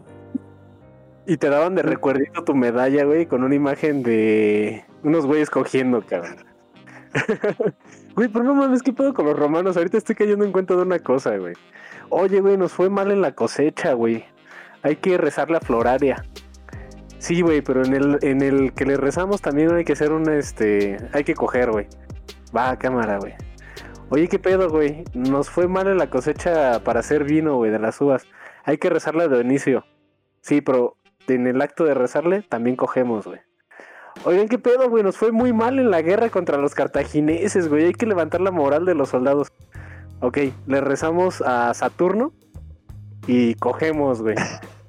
Y te daban de recuerdito tu medalla, güey, con una imagen de unos güeyes cogiendo, cabrón. [laughs] güey, pero no mames, ¿qué pedo con los romanos? Ahorita estoy cayendo en cuenta de una cosa, güey. Oye, güey, nos fue mal en la cosecha, güey. Hay que rezarle a Floraria. Sí, güey, pero en el, en el que le rezamos también hay que hacer una, este, hay que coger, güey. Va, cámara, güey. Oye, ¿qué pedo, güey? Nos fue mal en la cosecha para hacer vino, güey, de las uvas. Hay que rezarle a Dionisio. Sí, pero en el acto de rezarle también cogemos, güey. Oigan, ¿qué pedo, güey? Nos fue muy mal en la guerra contra los cartagineses, güey. Hay que levantar la moral de los soldados. Ok, le rezamos a Saturno y cogemos, güey.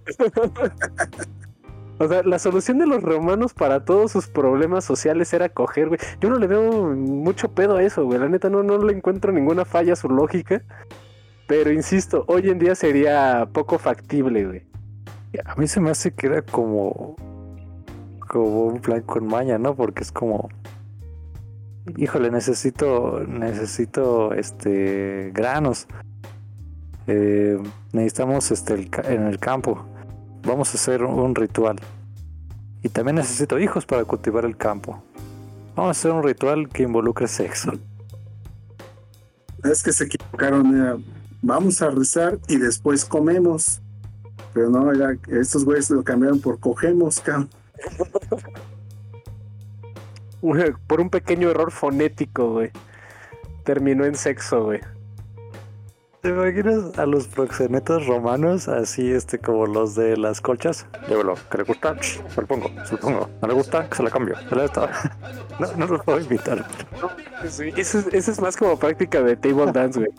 [laughs] o sea, la solución de los romanos para todos sus problemas sociales era coger, güey. Yo no le veo mucho pedo a eso, güey. La neta no, no le encuentro ninguna falla a su lógica. Pero insisto, hoy en día sería poco factible, güey. A mí se me hace que era como, como un plan con maña, ¿no? Porque es como, híjole, necesito, necesito, este, granos. Eh, necesitamos, este, en el campo. Vamos a hacer un, ritual. Y también necesito hijos para cultivar el campo. Vamos a hacer un ritual que involucre sexo. Es que se equivocaron. era, vamos a rezar y después comemos. Pero no, estos güeyes lo cambiaron por cogemos, cabrón. Por un pequeño error fonético, güey. Terminó en sexo, güey. ¿Te imaginas a los proxenetas romanos así, este, como los de las colchas? Llévelo, que le gusta, se lo pongo, se lo pongo. No le gusta, que se la cambio. Se la está- [laughs] No, no los puedo invitar. Sí, eso, es, más como práctica de table dance, güey.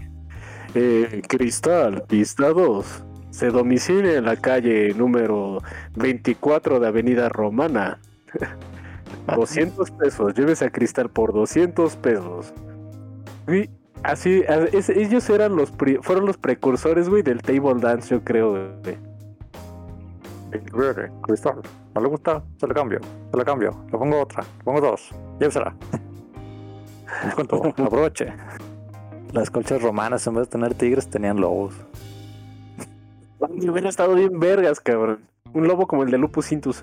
Eh, Cristal, pista 2. Se domicilia en la calle número 24 de Avenida Romana. 200 pesos. Llévese a Cristal por 200 pesos. Güey, así, es- ellos eran los pri- fueron los precursores, güey, del table dance, yo creo, güey. Cristal, no le gusta, se la cambio, se la cambio. Le pongo otra, le pongo dos. Llévesela. [laughs] Descuento, [laughs] aproveche. Las colchas romanas, en vez de tener tigres, tenían lobos. Hubiera estado bien vergas, cabrón. Un lobo como el de Lupus Intus.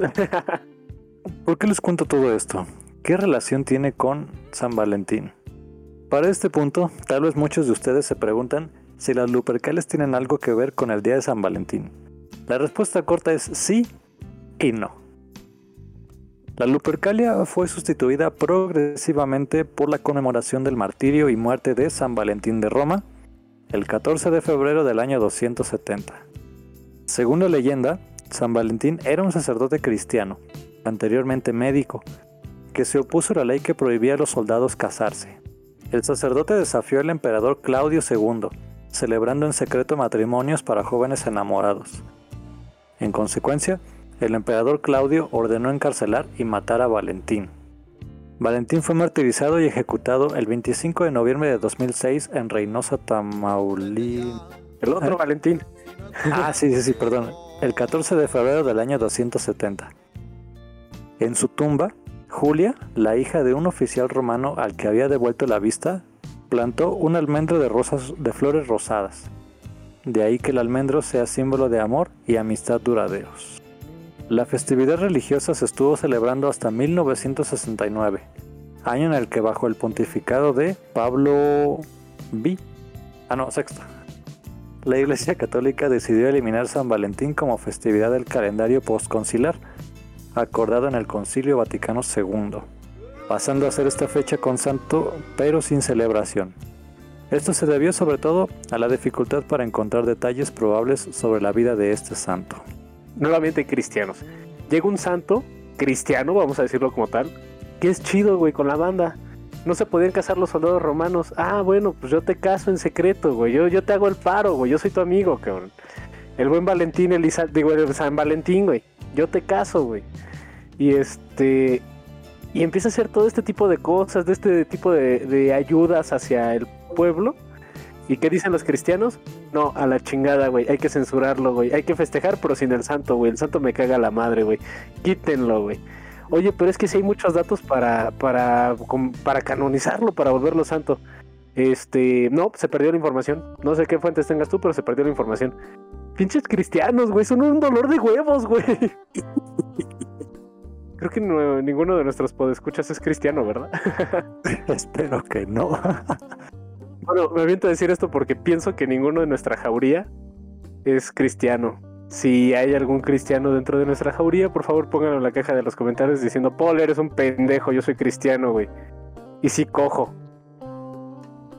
[laughs] ¿Por qué les cuento todo esto? ¿Qué relación tiene con San Valentín? Para este punto, tal vez muchos de ustedes se preguntan si las lupercales tienen algo que ver con el día de San Valentín. La respuesta corta es sí y no. La Lupercalia fue sustituida progresivamente por la conmemoración del martirio y muerte de San Valentín de Roma el 14 de febrero del año 270. Según la leyenda, San Valentín era un sacerdote cristiano, anteriormente médico, que se opuso a la ley que prohibía a los soldados casarse. El sacerdote desafió al emperador Claudio II, celebrando en secreto matrimonios para jóvenes enamorados. En consecuencia, el emperador Claudio ordenó encarcelar y matar a Valentín. Valentín fue martirizado y ejecutado el 25 de noviembre de 2006 en Reynosa, Tamaulipas. El otro Valentín. Ah, sí, sí, sí, perdón. El 14 de febrero del año 270. En su tumba, Julia, la hija de un oficial romano al que había devuelto la vista, plantó un almendro de rosas de flores rosadas. de ahí que el almendro sea símbolo de amor y amistad duraderos. La festividad religiosa se estuvo celebrando hasta 1969, año en el que bajo el pontificado de Pablo V, ah no, sexto, la Iglesia Católica decidió eliminar San Valentín como festividad del calendario postconcilar, acordado en el Concilio Vaticano II, pasando a ser esta fecha con santo pero sin celebración. Esto se debió sobre todo a la dificultad para encontrar detalles probables sobre la vida de este santo. Nuevamente cristianos. Llega un santo, cristiano, vamos a decirlo como tal, que es chido, güey, con la banda. No se podían casar los soldados romanos. Ah, bueno, pues yo te caso en secreto, güey. Yo, yo te hago el paro, güey. Yo soy tu amigo, cabrón. El buen Valentín, Elisa, digo, el San Valentín, güey. Yo te caso, güey. Y este. Y empieza a hacer todo este tipo de cosas, de este tipo de, de ayudas hacia el pueblo. ¿Y qué dicen los cristianos? No, a la chingada, güey. Hay que censurarlo, güey. Hay que festejar, pero sin el santo, güey. El santo me caga la madre, güey. Quítenlo, güey. Oye, pero es que sí hay muchos datos para, para, para canonizarlo, para volverlo santo. Este, no, se perdió la información. No sé qué fuentes tengas tú, pero se perdió la información. Pinches cristianos, güey, son un dolor de huevos, güey. [laughs] Creo que ninguno de nuestros podescuchas es cristiano, ¿verdad? [laughs] Espero que no. [laughs] bueno, me aviento a decir esto porque pienso que ninguno de nuestra jauría es cristiano. Si hay algún cristiano dentro de nuestra jauría, por favor pónganlo en la caja de los comentarios diciendo, Paul, eres un pendejo, yo soy cristiano, güey. Y sí cojo.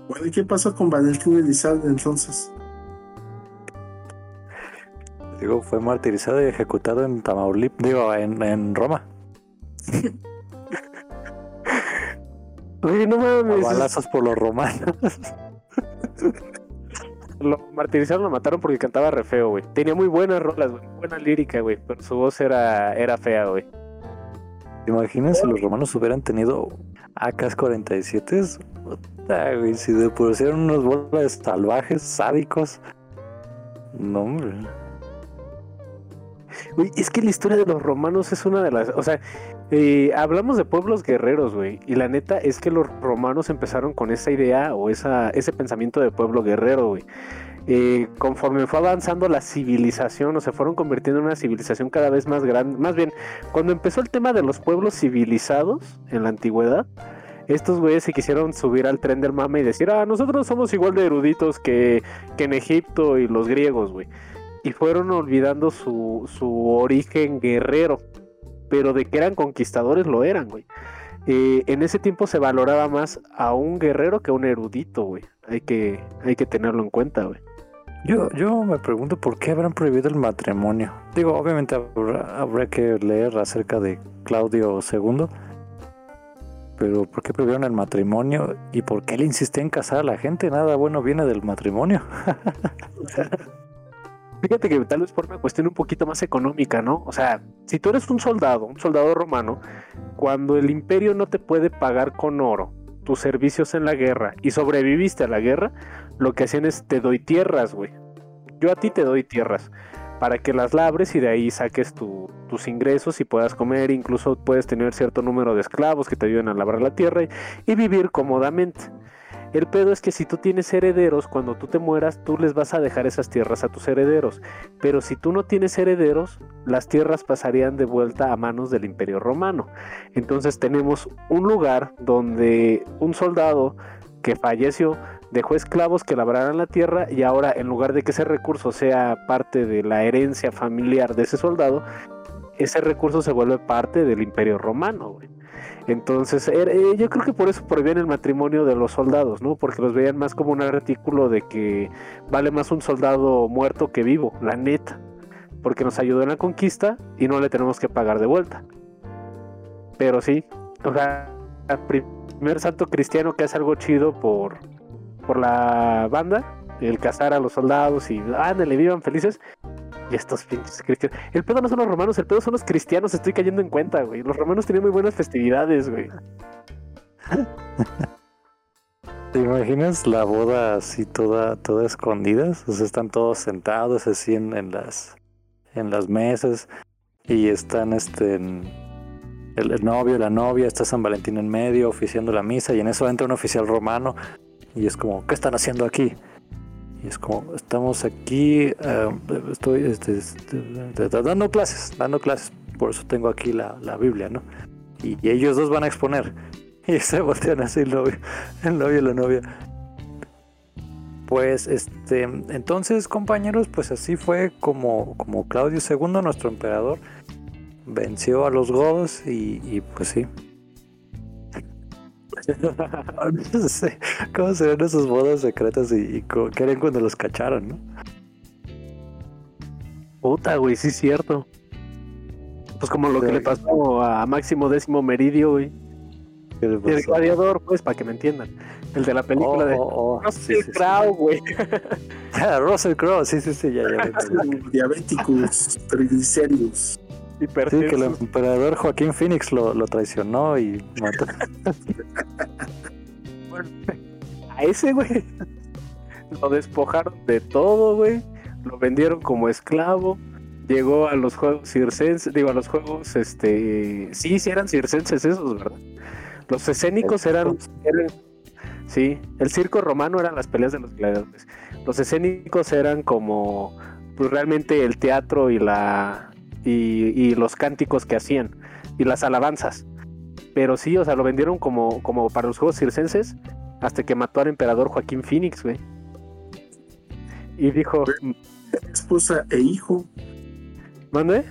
Bueno, ¿y qué pasó con Valentín Elizalde entonces? Digo, fue martirizado y ejecutado en Tamaulipas, digo, en, en Roma. [laughs] Oye, no mames. balazos por los romanos. [laughs] lo martirizaron, lo mataron porque cantaba re feo, güey. Tenía muy buenas rolas, güey. Buena lírica, güey. Pero su voz era, era fea, güey. Imagínense si los romanos hubieran tenido AK-47? güey. Si de por unos bolas salvajes, sádicos. No, hombre. Güey, es que la historia de los romanos es una de las. O sea, eh, hablamos de pueblos guerreros, güey. Y la neta es que los romanos empezaron con esa idea o esa, ese pensamiento de pueblo guerrero, güey. Eh, conforme fue avanzando la civilización o se fueron convirtiendo en una civilización cada vez más grande. Más bien, cuando empezó el tema de los pueblos civilizados en la antigüedad, estos güeyes se quisieron subir al tren del mame y decir, ah, nosotros somos igual de eruditos que, que en Egipto y los griegos, güey. Y fueron olvidando su, su origen guerrero pero de que eran conquistadores lo eran, güey. Eh, en ese tiempo se valoraba más a un guerrero que a un erudito, güey. Hay que, hay que tenerlo en cuenta, güey. Yo, yo me pregunto por qué habrán prohibido el matrimonio. Digo, obviamente habrá, que leer acerca de Claudio II, pero ¿por qué prohibieron el matrimonio y por qué le insistía en casar a la gente? Nada bueno viene del matrimonio. [laughs] Fíjate que tal vez por una cuestión un poquito más económica, ¿no? O sea, si tú eres un soldado, un soldado romano, cuando el imperio no te puede pagar con oro tus servicios en la guerra y sobreviviste a la guerra, lo que hacían es te doy tierras, güey. Yo a ti te doy tierras para que las labres y de ahí saques tus ingresos y puedas comer, incluso puedes tener cierto número de esclavos que te ayuden a labrar la tierra y vivir cómodamente. El pedo es que si tú tienes herederos, cuando tú te mueras, tú les vas a dejar esas tierras a tus herederos. Pero si tú no tienes herederos, las tierras pasarían de vuelta a manos del imperio romano. Entonces tenemos un lugar donde un soldado que falleció dejó esclavos que labraran la tierra y ahora en lugar de que ese recurso sea parte de la herencia familiar de ese soldado, ese recurso se vuelve parte del imperio romano. Güey. Entonces, eh, yo creo que por eso prohibían el matrimonio de los soldados, ¿no? Porque los veían más como un artículo de que vale más un soldado muerto que vivo, la neta. Porque nos ayudó en la conquista y no le tenemos que pagar de vuelta. Pero sí, o sea, el primer santo cristiano que hace algo chido por, por la banda, el cazar a los soldados y ándale, vivan felices, y estos pinches cristianos. El pedo no son los romanos, el pedo son los cristianos, estoy cayendo en cuenta, güey. Los romanos tenían muy buenas festividades, güey. [laughs] ¿Te imaginas la boda así toda, toda escondidas? O sea, están todos sentados así en, las en las mesas y están este el, el, novio, la novia, está San Valentín en medio oficiando la misa y en eso entra un oficial romano y es como, ¿qué están haciendo aquí? Y es como, estamos aquí, eh, estoy este, este, dando clases, dando clases, por eso tengo aquí la, la Biblia, ¿no? Y, ellos dos van a exponer. [laughs] Y se voltean así el novio, el novio y la novia. Pues este, entonces compañeros, pues así fue como, como Claudio II, nuestro emperador, venció a los godos y, y pues sí. [laughs] no sé cómo se ven esos bodas secretas y, y qué eran cuando los cacharon, ¿no? Puta, güey, sí es cierto. Pues como lo que Sí. le pasó a Máximo Décimo Meridio, güey. ¿Qué le El gladiador, pues, para que me entiendan. El de la película Oh, de oh, oh, Russell sí, sí, sí. Crowe, güey. [laughs] Ah, Russell Crowe, sí, sí, sí, ya, ya. ya. [laughs] Diabéticos, triglicéridos. Sí, que el emperador Joaquín Phoenix lo, lo traicionó y mató. [laughs] A ese, güey. Lo despojaron de todo, güey. Lo vendieron como esclavo. Llegó a los juegos circenses, digo, a los juegos, este... Sí, sí eran circenses esos, ¿verdad? Los escénicos eran, eran- Sí, el circo romano eran las peleas de los gladiadores. Los escénicos eran como, pues realmente el teatro y la... Y, y los cánticos que hacían. Y las alabanzas. Pero sí, o sea, lo vendieron como, como para los juegos circenses hasta que mató al emperador Joaquín Phoenix, güey. Y dijo, Esposa e hijo. ¿mande?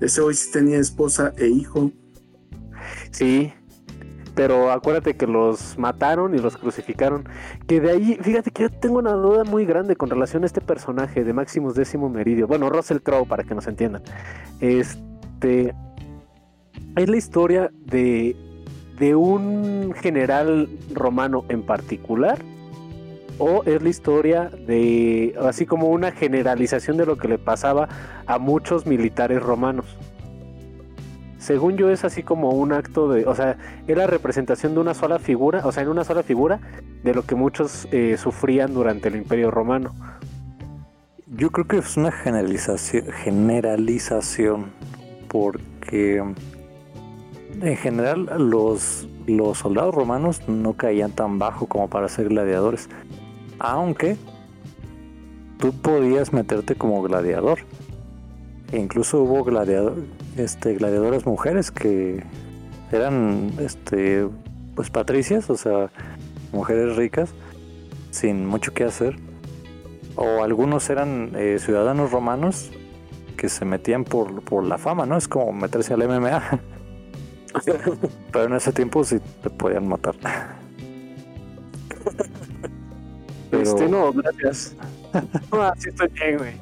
Ese hoy sí tenía esposa e hijo. Sí, pero acuérdate que los mataron y los crucificaron. Que de ahí, fíjate que yo tengo una duda muy grande con relación a este personaje de Maximus Décimo Meridio. Bueno, Russell Crowe, para que nos entiendan. Este. Es la historia de, de un general romano en particular. O es la historia de. así como una generalización de lo que le pasaba a muchos militares romanos. Según yo es así como un acto de, o sea, es la representación de una sola figura, o sea, en una sola figura de lo que muchos eh, sufrían durante el Imperio Romano. Yo creo que es una generalización, generalización porque en general los, los soldados romanos no caían tan bajo como para ser gladiadores, aunque tú podías meterte como gladiador. E incluso hubo gladiador, este, gladiadoras mujeres que eran este, pues patricias, o sea, mujeres ricas, sin mucho que hacer o algunos eran eh, ciudadanos romanos que se metían por, por la fama, ¿no? Es como meterse al MMA. [laughs] Pero en ese tiempo sí te podían matar. Pero- Este, no, gracias. [laughs] No, así estoy bien, güey.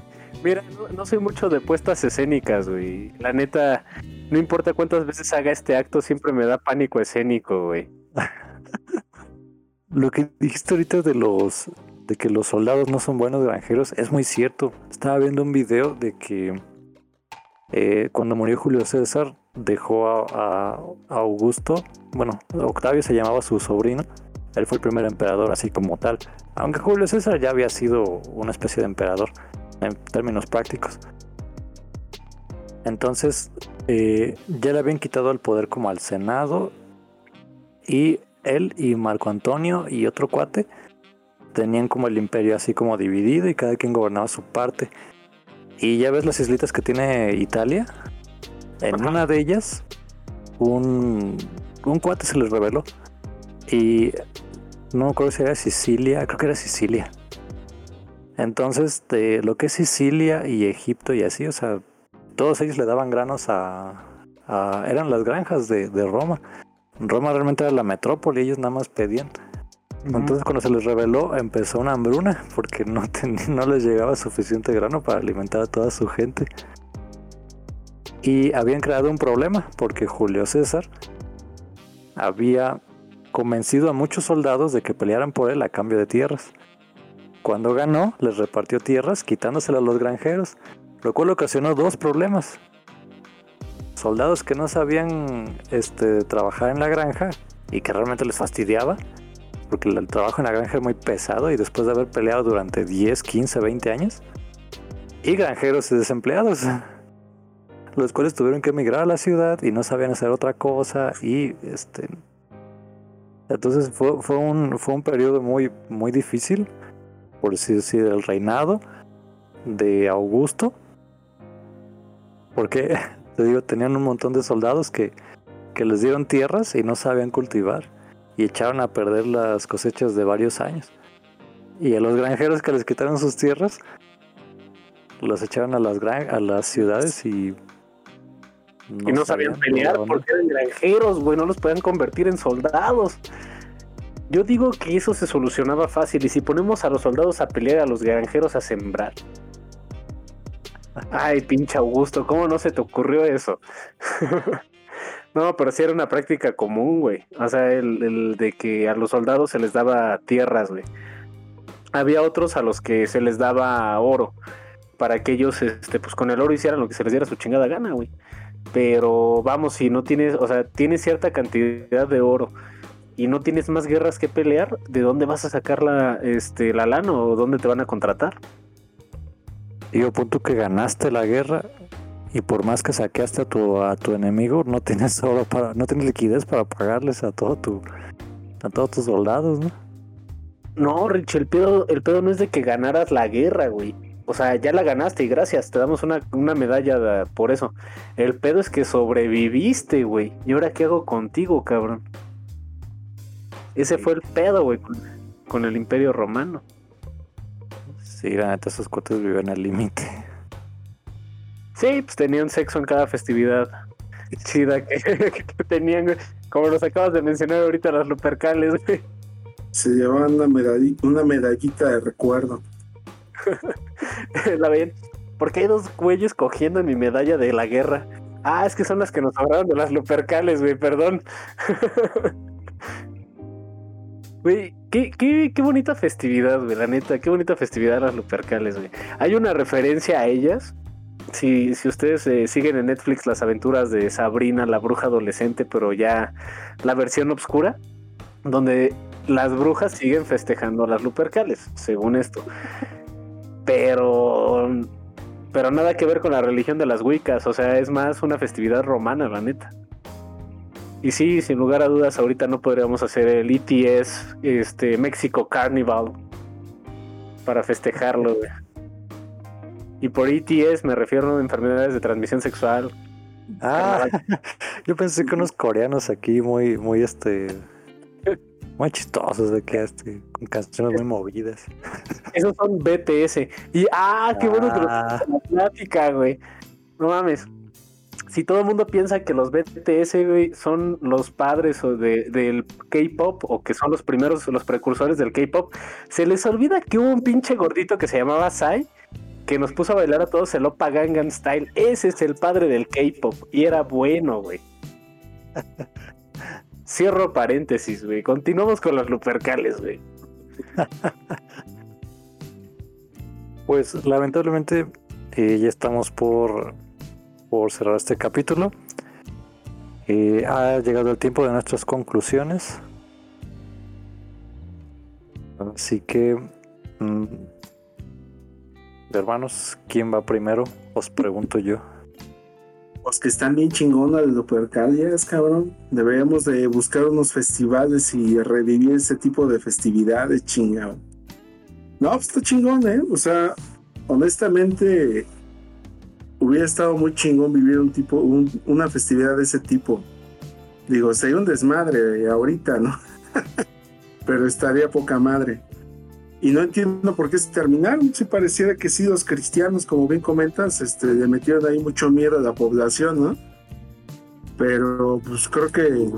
Mira, no, no soy mucho de puestas escénicas, güey. La neta, no importa cuántas veces haga este acto, siempre me da pánico escénico, güey. [laughs] Lo que dijiste ahorita de los de que los soldados no son buenos granjeros es muy cierto. Estaba viendo un video de que eh, cuando murió Julio César dejó a, a- a Augusto, bueno, Octavio se llamaba su sobrino. Él fue el primer emperador así como tal. Aunque Julio César ya había sido una especie de emperador en términos prácticos. Entonces eh, ya le habían quitado el poder como al Senado y él y Marco Antonio y otro cuate tenían como el imperio así como dividido y cada quien gobernaba su parte. Y ya ves las islitas que tiene Italia. En una de ellas, un, un cuate se les reveló. Y no me acuerdo si era Sicilia, creo que era Sicilia. Entonces, de lo que es Sicilia y Egipto y así, o sea, todos ellos le daban granos a. a- eran las granjas de, de Roma. Roma realmente era la metrópoli, ellos nada más pedían. Entonces cuando se les reveló empezó una hambruna porque no, [laughs] ten- no les llegaba suficiente grano para alimentar a toda su gente. Y habían creado un problema porque Julio César había convencido a muchos soldados de que pelearan por él a cambio de tierras. Cuando ganó, les repartió tierras quitándoselas a los granjeros, lo cual ocasionó dos problemas. Soldados que no sabían este, trabajar en la granja y que realmente les fastidiaba, porque el trabajo en la granja es muy pesado y después de haber peleado durante 10, 15, 20 años. Y granjeros y desempleados, [laughs] los cuales tuvieron que emigrar a la ciudad y no sabían hacer otra cosa y este... Entonces fue, un, fue un periodo muy, muy difícil por así decir, del reinado de Augusto. Porque, [laughs] te digo, tenían un montón de soldados que, que les dieron tierras y no sabían cultivar y echaron a perder las cosechas de varios años. Y a los granjeros que les quitaron sus tierras, los echaron a las, gran- a las ciudades y... y no sabían pelear ¿no? porque eran granjeros, güey, no los podían convertir en soldados. Yo digo que eso se solucionaba fácil y si ponemos a los soldados a pelear a los granjeros a sembrar. [laughs] Ay, pinche Augusto, ¿cómo no se te ocurrió eso? [laughs] no, pero sí era una práctica común, güey. O sea, el, el de que a los soldados se les daba tierras, güey. Había otros a los que se les daba oro para que ellos, este, pues con el oro hicieran lo que se les diera su chingada gana, güey. Pero vamos, si no tienes, o sea, tienes cierta cantidad de oro y no tienes más guerras que pelear, ¿de dónde vas a sacar la, este, la lana o dónde te van a contratar? Digo, punto que ganaste la guerra y por más que saqueaste a tu, a tu enemigo, no tienes oro para, no tienes liquidez para pagarles a todo tu, a todos tus soldados, ¿no? No, Rich, el pedo, el pedo no es de que ganaras la guerra, güey. O sea, ya la ganaste y gracias, te damos una, una medalla de- por eso. El pedo es que sobreviviste, güey. ¿Y ahora qué hago contigo, cabrón? Ese fue el pedo, güey, con, con el imperio romano. Sí, la neta, esos cuates viven al límite. Sí, pues tenían sexo en cada festividad. Chida que, [laughs] que tenían, güey. Como nos acabas de mencionar ahorita las lupercales, güey. Se llevaban una, medalli- una medallita de recuerdo. [laughs] la ven. Porque hay dos güeyes cogiendo en mi medalla de la guerra. Ah, es que son las que nos sobraron de las lupercales, güey, perdón. [laughs] Qué, qué, qué bonita festividad, güey, la neta, qué bonita festividad las lupercales, güey. Hay una referencia a ellas. Si, si ustedes eh, siguen en Netflix las aventuras de Sabrina, la bruja adolescente, pero ya la versión obscura, donde las brujas siguen festejando a las lupercales, según esto. Pero pero nada que ver con la religión de las Wiccas, o sea, es más una festividad romana, la neta. Y sí, sin lugar a dudas, ahorita no podríamos hacer el ETS, este, México Carnival, para festejarlo, güey. Y por ETS me refiero a enfermedades de transmisión sexual. Ah, [laughs] yo pensé que unos coreanos aquí muy, muy este, muy chistosos de que este, con canciones muy movidas. [laughs] Esos son BTS. Y, ah, qué bueno que lo Ah. la plática, güey. No mames. Si todo el mundo piensa que los BTS, güey, son los padres o de, del K-pop o que son los primeros, los precursores del K-pop, se les olvida que hubo un pinche gordito que se llamaba Sai que nos puso a bailar a todos el Opa Gangnam Style. Ese es el padre del K-pop y era bueno, güey. [laughs] Cierro paréntesis, güey. Continuamos con los lupercales, güey. Pues lamentablemente eh, ya estamos por, por cerrar este capítulo. Eh, ha llegado el tiempo de nuestras conclusiones. Así que, mm, hermanos, ¿quién va primero? Os pregunto yo. Pues que están bien chingonas las lupercalias, cabrón. Deberíamos de buscar unos festivales y revivir ese tipo de festividades, chingado. No, pues está chingón, ¿eh? O sea, honestamente, hubiera estado muy chingón vivir un tipo, un- una festividad de ese tipo. Digo, sería un desmadre ahorita, ¿no? [laughs] Pero estaría poca madre. Y no entiendo por qué se terminaron. Si pareciera que sí, los cristianos, como bien comentas, este, le metieron ahí mucho miedo a la población, ¿no? Pero pues creo que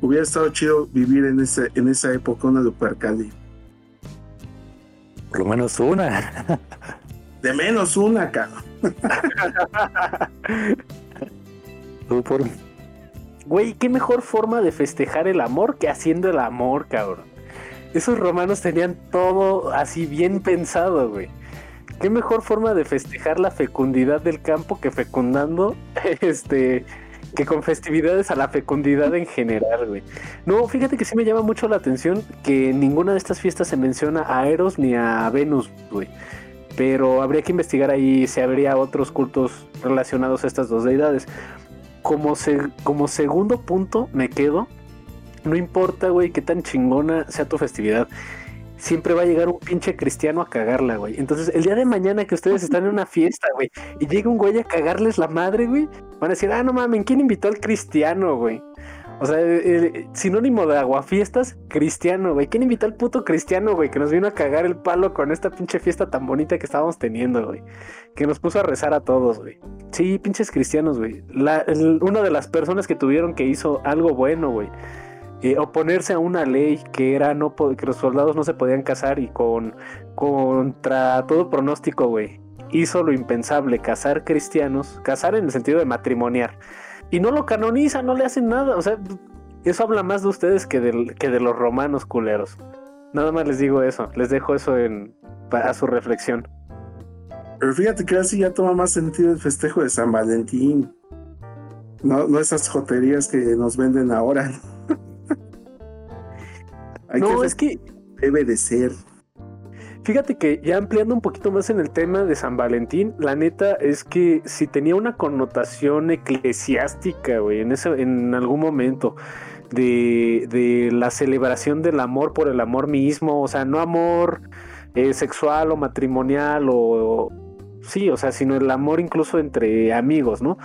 hubiera estado chido vivir en, ese, en esa época una Lupercali. Por lo menos una. [laughs] De menos una, cabrón. Güey, qué mejor forma de festejar el amor que haciendo el amor, cabrón. Esos romanos tenían todo así bien pensado, güey. Qué mejor forma de festejar la fecundidad del campo que fecundando, [laughs] este, que con festividades a la fecundidad en general, güey. No, fíjate que sí me llama mucho la atención que ninguna de estas fiestas se menciona a Eros ni a Venus, güey. Pero habría que investigar ahí si habría otros cultos relacionados a estas dos deidades como, se- como segundo punto me quedo. No importa, güey, qué tan chingona sea tu festividad. siempre va a llegar un pinche cristiano a cagarla, güey. Entonces, el día de mañana que ustedes [laughs] están en una fiesta, güey, y llega un güey a cagarles la madre, güey, van a decir, ah, no mames, ¿quién invitó al cristiano, güey? O sea, sinónimo de aguafiestas, cristiano, güey. ¿Quién invitó al puto cristiano, güey? Que nos vino a cagar el palo con esta pinche fiesta tan bonita que estábamos teniendo, güey. Que nos puso a rezar a todos, güey. Sí, pinches cristianos, güey. Una de las personas que tuvieron que hizo algo bueno, güey. Eh, oponerse a una ley que era no que los soldados no se podían casar y con contra todo pronóstico, güey. Hizo lo impensable, casar cristianos, casar en el sentido de matrimoniar y no lo canoniza, no le hacen nada. O sea, eso habla más de ustedes que, que de los romanos culeros. Nada más les digo eso, les dejo eso en, para su reflexión. Pero fíjate que así ya toma más sentido el festejo de San Valentín. No, no esas joterías que nos venden ahora. [laughs] no, es que debe de ser. Fíjate que ya ampliando un poquito más en el tema de San Valentín, la neta es que si tenía una connotación eclesiástica, güey, en, ese, en algún momento, de, la celebración del amor por el amor mismo, o sea, no amor eh, sexual o matrimonial o, sí, o sea, sino el amor incluso entre amigos, ¿no?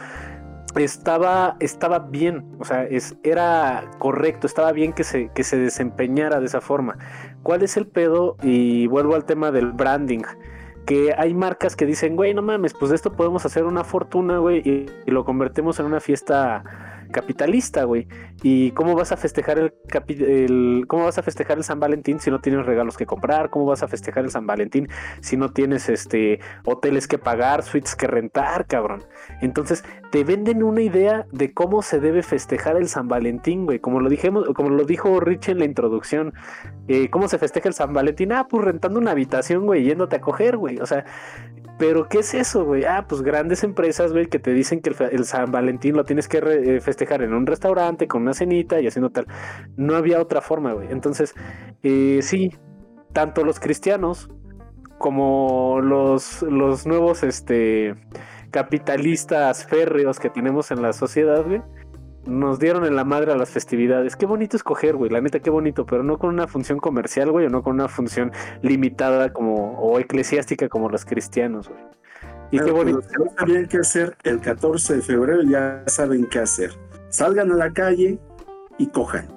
Estaba, estaba bien, o sea, es, era correcto, estaba bien que se, que se desempeñara de esa forma. ¿Cuál es el pedo? Y vuelvo al tema del branding. Que hay marcas que dicen, güey, no mames, pues de esto podemos hacer una fortuna, güey, y, y lo convertimos en una fiesta capitalista, güey. ¿Y cómo vas a festejar el, cómo vas a festejar el San Valentín si no tienes regalos que comprar? ¿Cómo vas a festejar el San Valentín si no tienes este hoteles que pagar, suites que rentar, cabrón? Entonces, te venden una idea de cómo se debe festejar el San Valentín, güey. Como lo dijimos, como lo dijo Rich en la introducción. Eh, ¿Cómo se festeja el San Valentín? Ah, pues rentando una habitación, güey, yéndote a coger, güey. O sea, pero, ¿qué es eso, güey? Ah, pues grandes empresas, güey, que te dicen que el, San Valentín lo tienes que eh, festejar en un restaurante con una cenita y haciendo tal. No había otra forma, güey. Entonces, eh, sí, tanto los cristianos como los, los nuevos este, capitalistas férreos que tenemos en la sociedad, güey, nos dieron en la madre a las festividades. Qué bonito escoger, güey, la neta, qué bonito, pero no con una función comercial, güey, o no con una función limitada como, o eclesiástica como los cristianos, güey. Y qué bonito. Que no sabían qué hacer el 14 de febrero ya saben qué hacer. Salgan a la calle y cojan.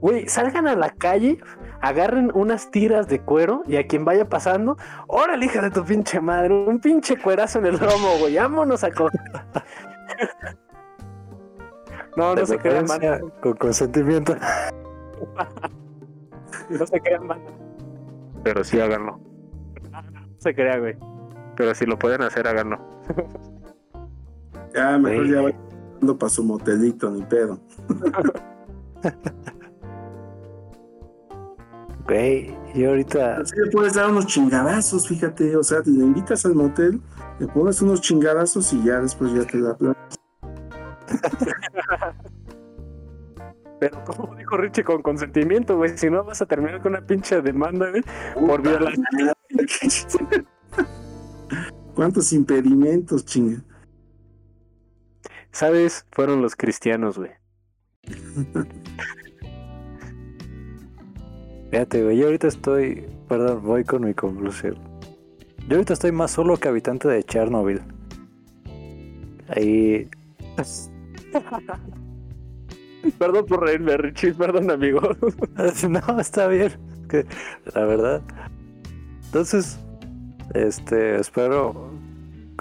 Güey, salgan a la calle, agarren unas tiras de cuero y a quien vaya pasando, órale, hija de tu pinche madre, un pinche cuerazo en el lomo, güey, vámonos a coger. No, no se crean manda. Con consentimiento. no se crean manda. Pero sí háganlo. No se crea, güey. Pero si lo pueden hacer, háganlo. ya, mejor ya voy para su motelito, ni pedo. [laughs] Güey, y ahorita. Así le puedes dar unos chingadazos, fíjate. O sea, le invitas al motel, le pones unos chingadazos y ya después ya te da [laughs] Pero como dijo Richie, con consentimiento, güey, si no vas a terminar con una pinche demanda, güey, por violación. [laughs] ¿Cuántos impedimentos, chinga? ¿Sabes? Fueron los cristianos, güey. [laughs] Fíjate, güey, yo ahorita estoy, perdón, voy con mi conclusión. Yo ahorita estoy más solo que habitante de Chernobyl. Ahí [laughs] perdón por reírme, Richie, perdón, amigo. [laughs] no, está bien. Que, la verdad. Entonces, este, espero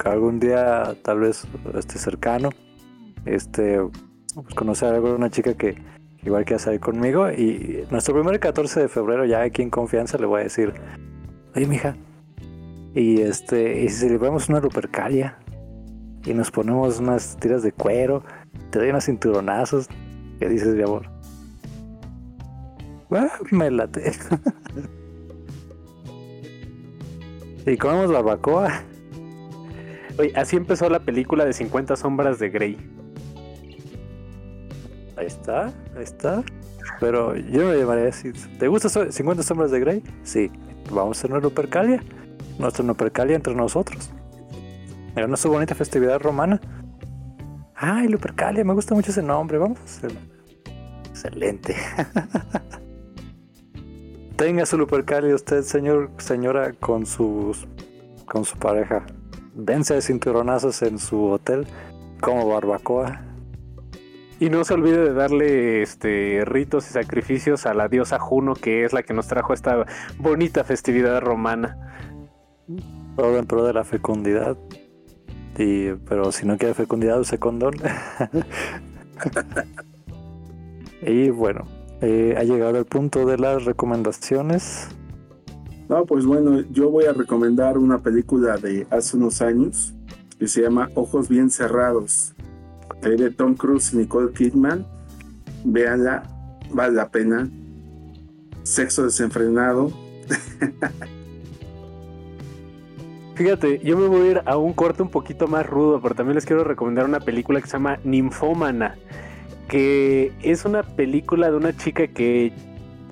que algún día, tal vez, esté cercano, este, pues, conocer a alguna chica que igual quiera salir conmigo. Y nuestro primer 14 de febrero, ya aquí en confianza, le voy a decir, oye, mija, y este, y si vemos una lupercalia y nos ponemos unas tiras de cuero te doy unos cinturonazos. ¿Qué dices, mi amor? Ah, me late. [laughs] y comemos barbacoa. Oye, así empezó la película de 50 sombras de Grey. Ahí está, ahí está. Pero yo no lo llamaría así. ¿Te gusta 50 sombras de Grey? Sí. Vamos a hacer una Lupercalia. Nuestra Lupercalia entre nosotros. Era una su bonita festividad romana. Ay, Lupercalia, me gusta mucho ese nombre. Vamos a hacerlo. Excelente. [laughs] tenga su Lupercali usted, señor, señora, con sus con su pareja. Dense de cinturonazos en su hotel como barbacoa. Y no se olvide de darle este ritos y sacrificios a la diosa Juno, que es la que nos trajo esta bonita festividad romana. Todo en pro de la fecundidad. Y, pero si no quiere fecundidad, use condón. [laughs] y bueno, eh, ha llegado el punto de las recomendaciones. No, pues bueno, yo voy a recomendar una película de hace unos años que se llama Ojos Bien Cerrados, de Tom Cruise y Nicole Kidman. Véanla, vale la pena. Sexo desenfrenado. [laughs] Fíjate, yo me voy a ir a un corte un poquito más rudo, pero también les quiero recomendar una película que se llama Ninfómana, que es una película de una chica que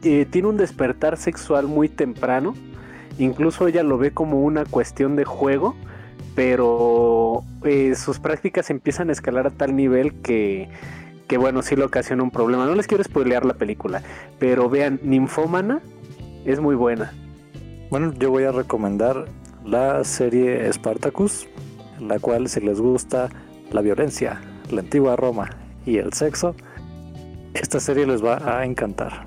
eh, tiene un despertar sexual muy temprano, incluso ella lo ve como una cuestión de juego, pero eh, sus prácticas empiezan a escalar a tal nivel que, que, bueno, sí le ocasiona un problema. No les quiero spoilear la película, pero vean, Ninfómana es muy buena. Bueno, yo voy a recomendar la serie Spartacus, la cual si les gusta la violencia, la antigua Roma y el sexo, esta serie les va a encantar.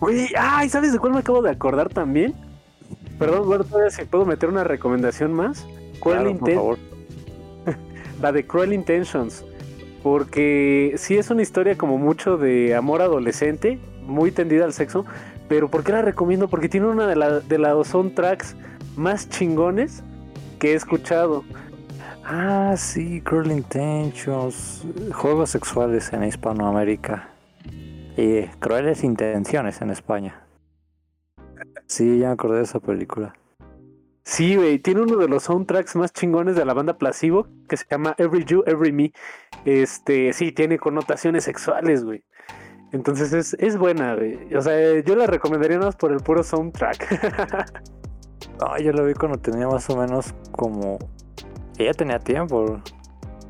Uy, ay, ¿sabes de cuál me acabo de acordar también? Perdón, bueno, todavía si puedo meter una recomendación más. Claro, por favor. [laughs] la de Cruel Intentions. Porque sí es una historia como mucho de amor adolescente, muy tendida al sexo. Pero ¿por qué la recomiendo? Porque tiene una de, la, de los soundtracks más chingones que he escuchado. Ah, sí, Cruel Intentions. Juegos sexuales en Hispanoamérica. Y Crueles Intenciones en España. Sí, ya me acordé de esa película. Sí, güey, tiene uno de los soundtracks más chingones de la banda Placebo, que se llama Every You, Every Me. Este, sí, tiene connotaciones sexuales, güey. Entonces es, es buena, güey. O sea, yo la recomendaría más por el puro soundtrack. No, [laughs] yo la vi cuando tenía más o menos como. Ella tenía tiempo.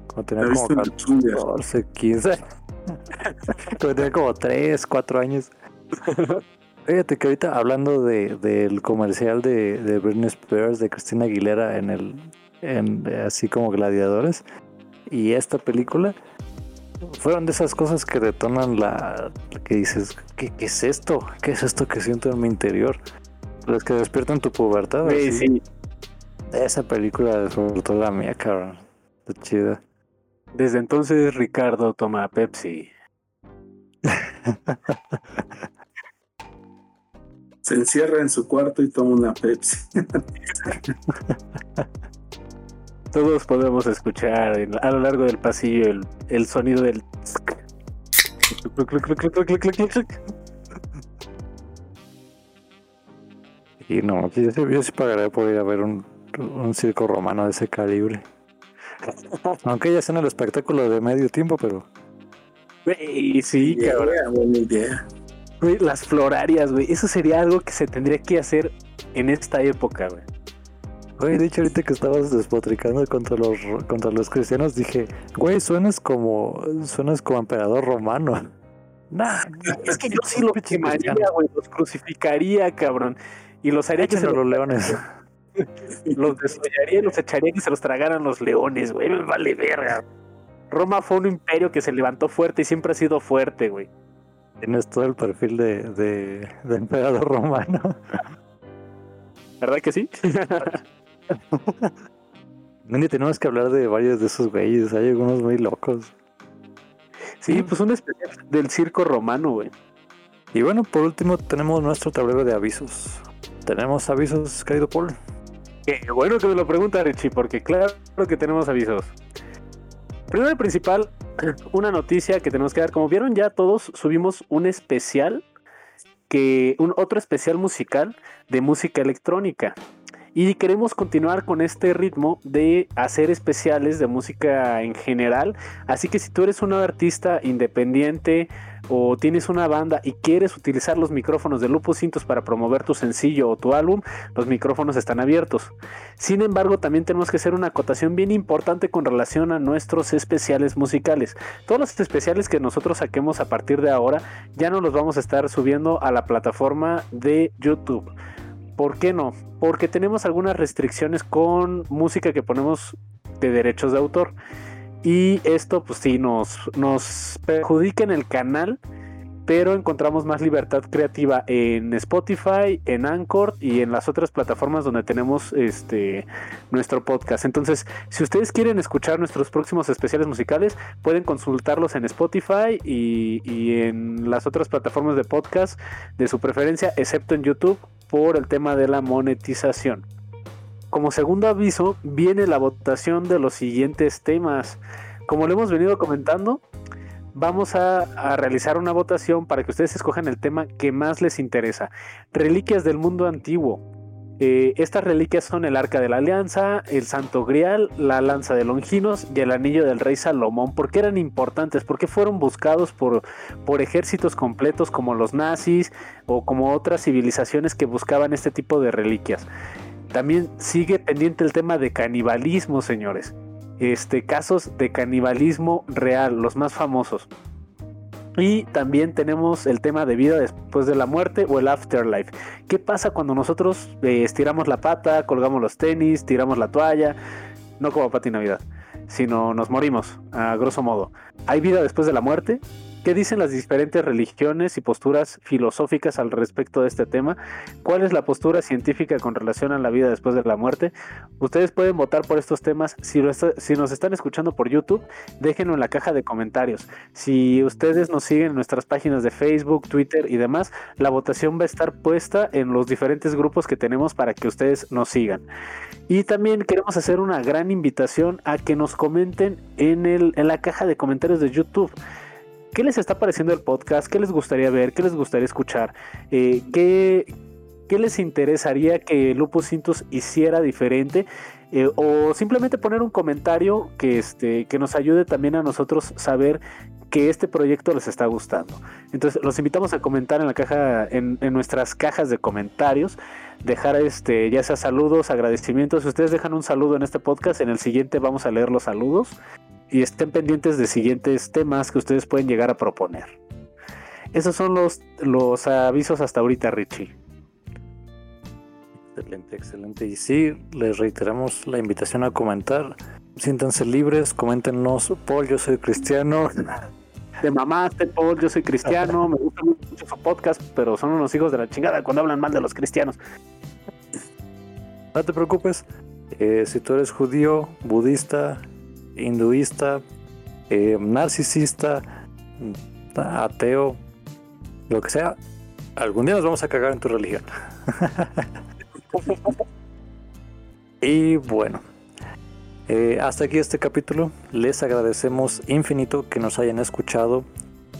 Cuando tenía ¿La como viste en el 14, 15. cuando tenía como 3, 4 años. [laughs] Fíjate que ahorita hablando de, del comercial de, de Britney Spears, de Cristina Aguilera en el. En, así como gladiadores. Y esta película. Fueron de esas cosas que detonan la. que dices, ¿qué, qué es esto? ¿Qué es esto que siento en mi interior? Los que despiertan tu pubertad. Así. sí. Esa película despertó la mía, cabrón. Está chida. Desde entonces Ricardo toma Pepsi. [laughs] Se encierra en su cuarto y toma una Pepsi. [laughs] Todos podemos escuchar en- a lo largo del pasillo el, el sonido del... Y no, yo sí, yo sí pagaría por ir a ver un, un circo romano de ese calibre. Aunque ya sea en el espectáculo de medio tiempo, pero Güey, sí, cabrón. Buena idea. Güey, las florarias, güey. Eso sería algo que se tendría que hacer en esta época, güey. Güey, de hecho, ahorita que estabas despotricando contra los contra los cristianos, dije, güey, suenas como suenas como emperador romano. Nah, Es que yo [laughs] sí los pinche quemaría, güey. Los crucificaría, cabrón. Y los haría que se los, leones. [laughs] los desollaría y los echaría que se los tragaran los leones, güey. Vale verga. Roma fue un imperio que se levantó fuerte y siempre ha sido fuerte, güey. Tienes todo el perfil de, de, de emperador romano. ¿Verdad que sí? [laughs] Mandy, tenemos que hablar de varios de esos güeyes. Hay algunos muy locos. Sí, pues un especial del circo romano, güey. Y bueno, por último tenemos nuestro tablero de avisos. Tenemos avisos, querido Paul. Qué bueno que me lo pregunta Richie, porque claro que tenemos avisos. Primero y principal, una noticia que tenemos que dar. Como vieron ya todos, subimos un especial, que un otro especial musical de música electrónica. Y queremos continuar con este ritmo de hacer especiales de música en general. Así que si tú eres un artista independiente o tienes una banda y quieres utilizar los micrófonos de Lupus Cintos para promover tu sencillo o tu álbum, los micrófonos están abiertos. Sin embargo, también tenemos que hacer una acotación bien importante con relación a nuestros especiales musicales. Todos los especiales que nosotros saquemos a partir de ahora ya no los vamos a estar subiendo a la plataforma de YouTube. ¿Por qué no? Porque tenemos algunas restricciones con música que ponemos de derechos de autor. Y esto pues sí nos, nos perjudica en el canal, pero encontramos más libertad creativa en Spotify, en Anchor y en las otras plataformas donde tenemos este nuestro podcast. Entonces, si ustedes quieren escuchar nuestros próximos especiales musicales, pueden consultarlos en Spotify y, y en las otras plataformas de podcast de su preferencia, excepto en YouTube por el tema de la monetización. Como segundo aviso, viene la votación de los siguientes temas. Como lo hemos venido comentando, vamos a, realizar una votación para que ustedes escojan el tema que más les interesa. Reliquias del mundo antiguo. Eh, estas reliquias son el Arca de la Alianza, el Santo Grial, la Lanza de Longinos y el Anillo del Rey Salomón. ¿Por qué eran importantes? ¿Por qué fueron buscados por, por ejércitos completos como los nazis o como otras civilizaciones que buscaban este tipo de reliquias? También sigue pendiente el tema de canibalismo, señores. Este, casos de canibalismo real, los más famosos. Y también tenemos el tema de vida después de la muerte o el afterlife. ¿Qué pasa cuando nosotros eh, estiramos la pata, colgamos los tenis, tiramos la toalla? No como pati Navidad, sino nos morimos, a grosso modo. ¿Hay vida después de la muerte? ¿Qué dicen las diferentes religiones y posturas filosóficas al respecto de este tema? ¿Cuál es la postura científica con relación a la vida después de la muerte? Ustedes pueden votar por estos temas. Si, nos están escuchando por YouTube, déjenlo en la caja de comentarios. Si ustedes nos siguen en nuestras páginas de Facebook, Twitter y demás, la votación va a estar puesta en los diferentes grupos que tenemos para que ustedes nos sigan. Y también queremos hacer una gran invitación a que nos comenten en la caja de comentarios de YouTube. ¿Qué les está pareciendo el podcast? ¿Qué les gustaría ver? ¿Qué les gustaría escuchar? Eh, ¿qué, ¿Qué les interesaría que Lupus Cintus hiciera diferente? Eh, o simplemente poner un comentario que, este, que nos ayude también a nosotros saber que este proyecto les está gustando. Entonces los invitamos a comentar en la caja, en, en, nuestras cajas de comentarios, dejar este, ya sea saludos, agradecimientos. Si ustedes dejan un saludo en este podcast, en el siguiente vamos a leer los saludos y estén pendientes de siguientes temas que ustedes pueden llegar a proponer. Esos son los, los avisos hasta ahorita, Richie. Excelente, excelente. Y sí, les reiteramos la invitación a comentar. Siéntanse libres, coméntenos, Paul, yo soy cristiano. [laughs] De mamaste, Paul, yo soy cristiano, me gusta mucho su podcast, pero son unos hijos de la chingada cuando hablan mal de los cristianos. No te preocupes, eh, si tú eres judío, budista, hinduista, eh, narcisista, ateo, lo que sea, algún día nos vamos a cagar en tu religión. [laughs] y bueno, eh, hasta aquí este capítulo. Les agradecemos infinito que nos hayan escuchado.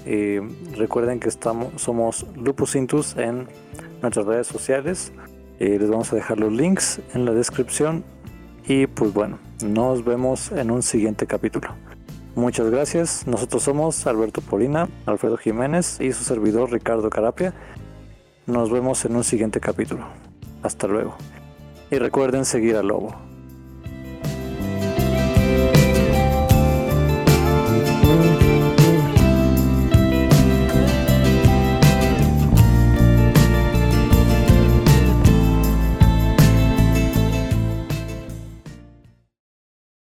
Eh, recuerden que estamos, somos Lupus Intus en nuestras redes sociales. les vamos a dejar los links en la descripción. Y pues bueno, nos vemos en un siguiente capítulo. Muchas gracias. Nosotros somos Alberto Polina, Alfredo Jiménez y su servidor Ricardo Carapia. Nos vemos en un siguiente capítulo. Hasta luego. Y recuerden seguir al lobo.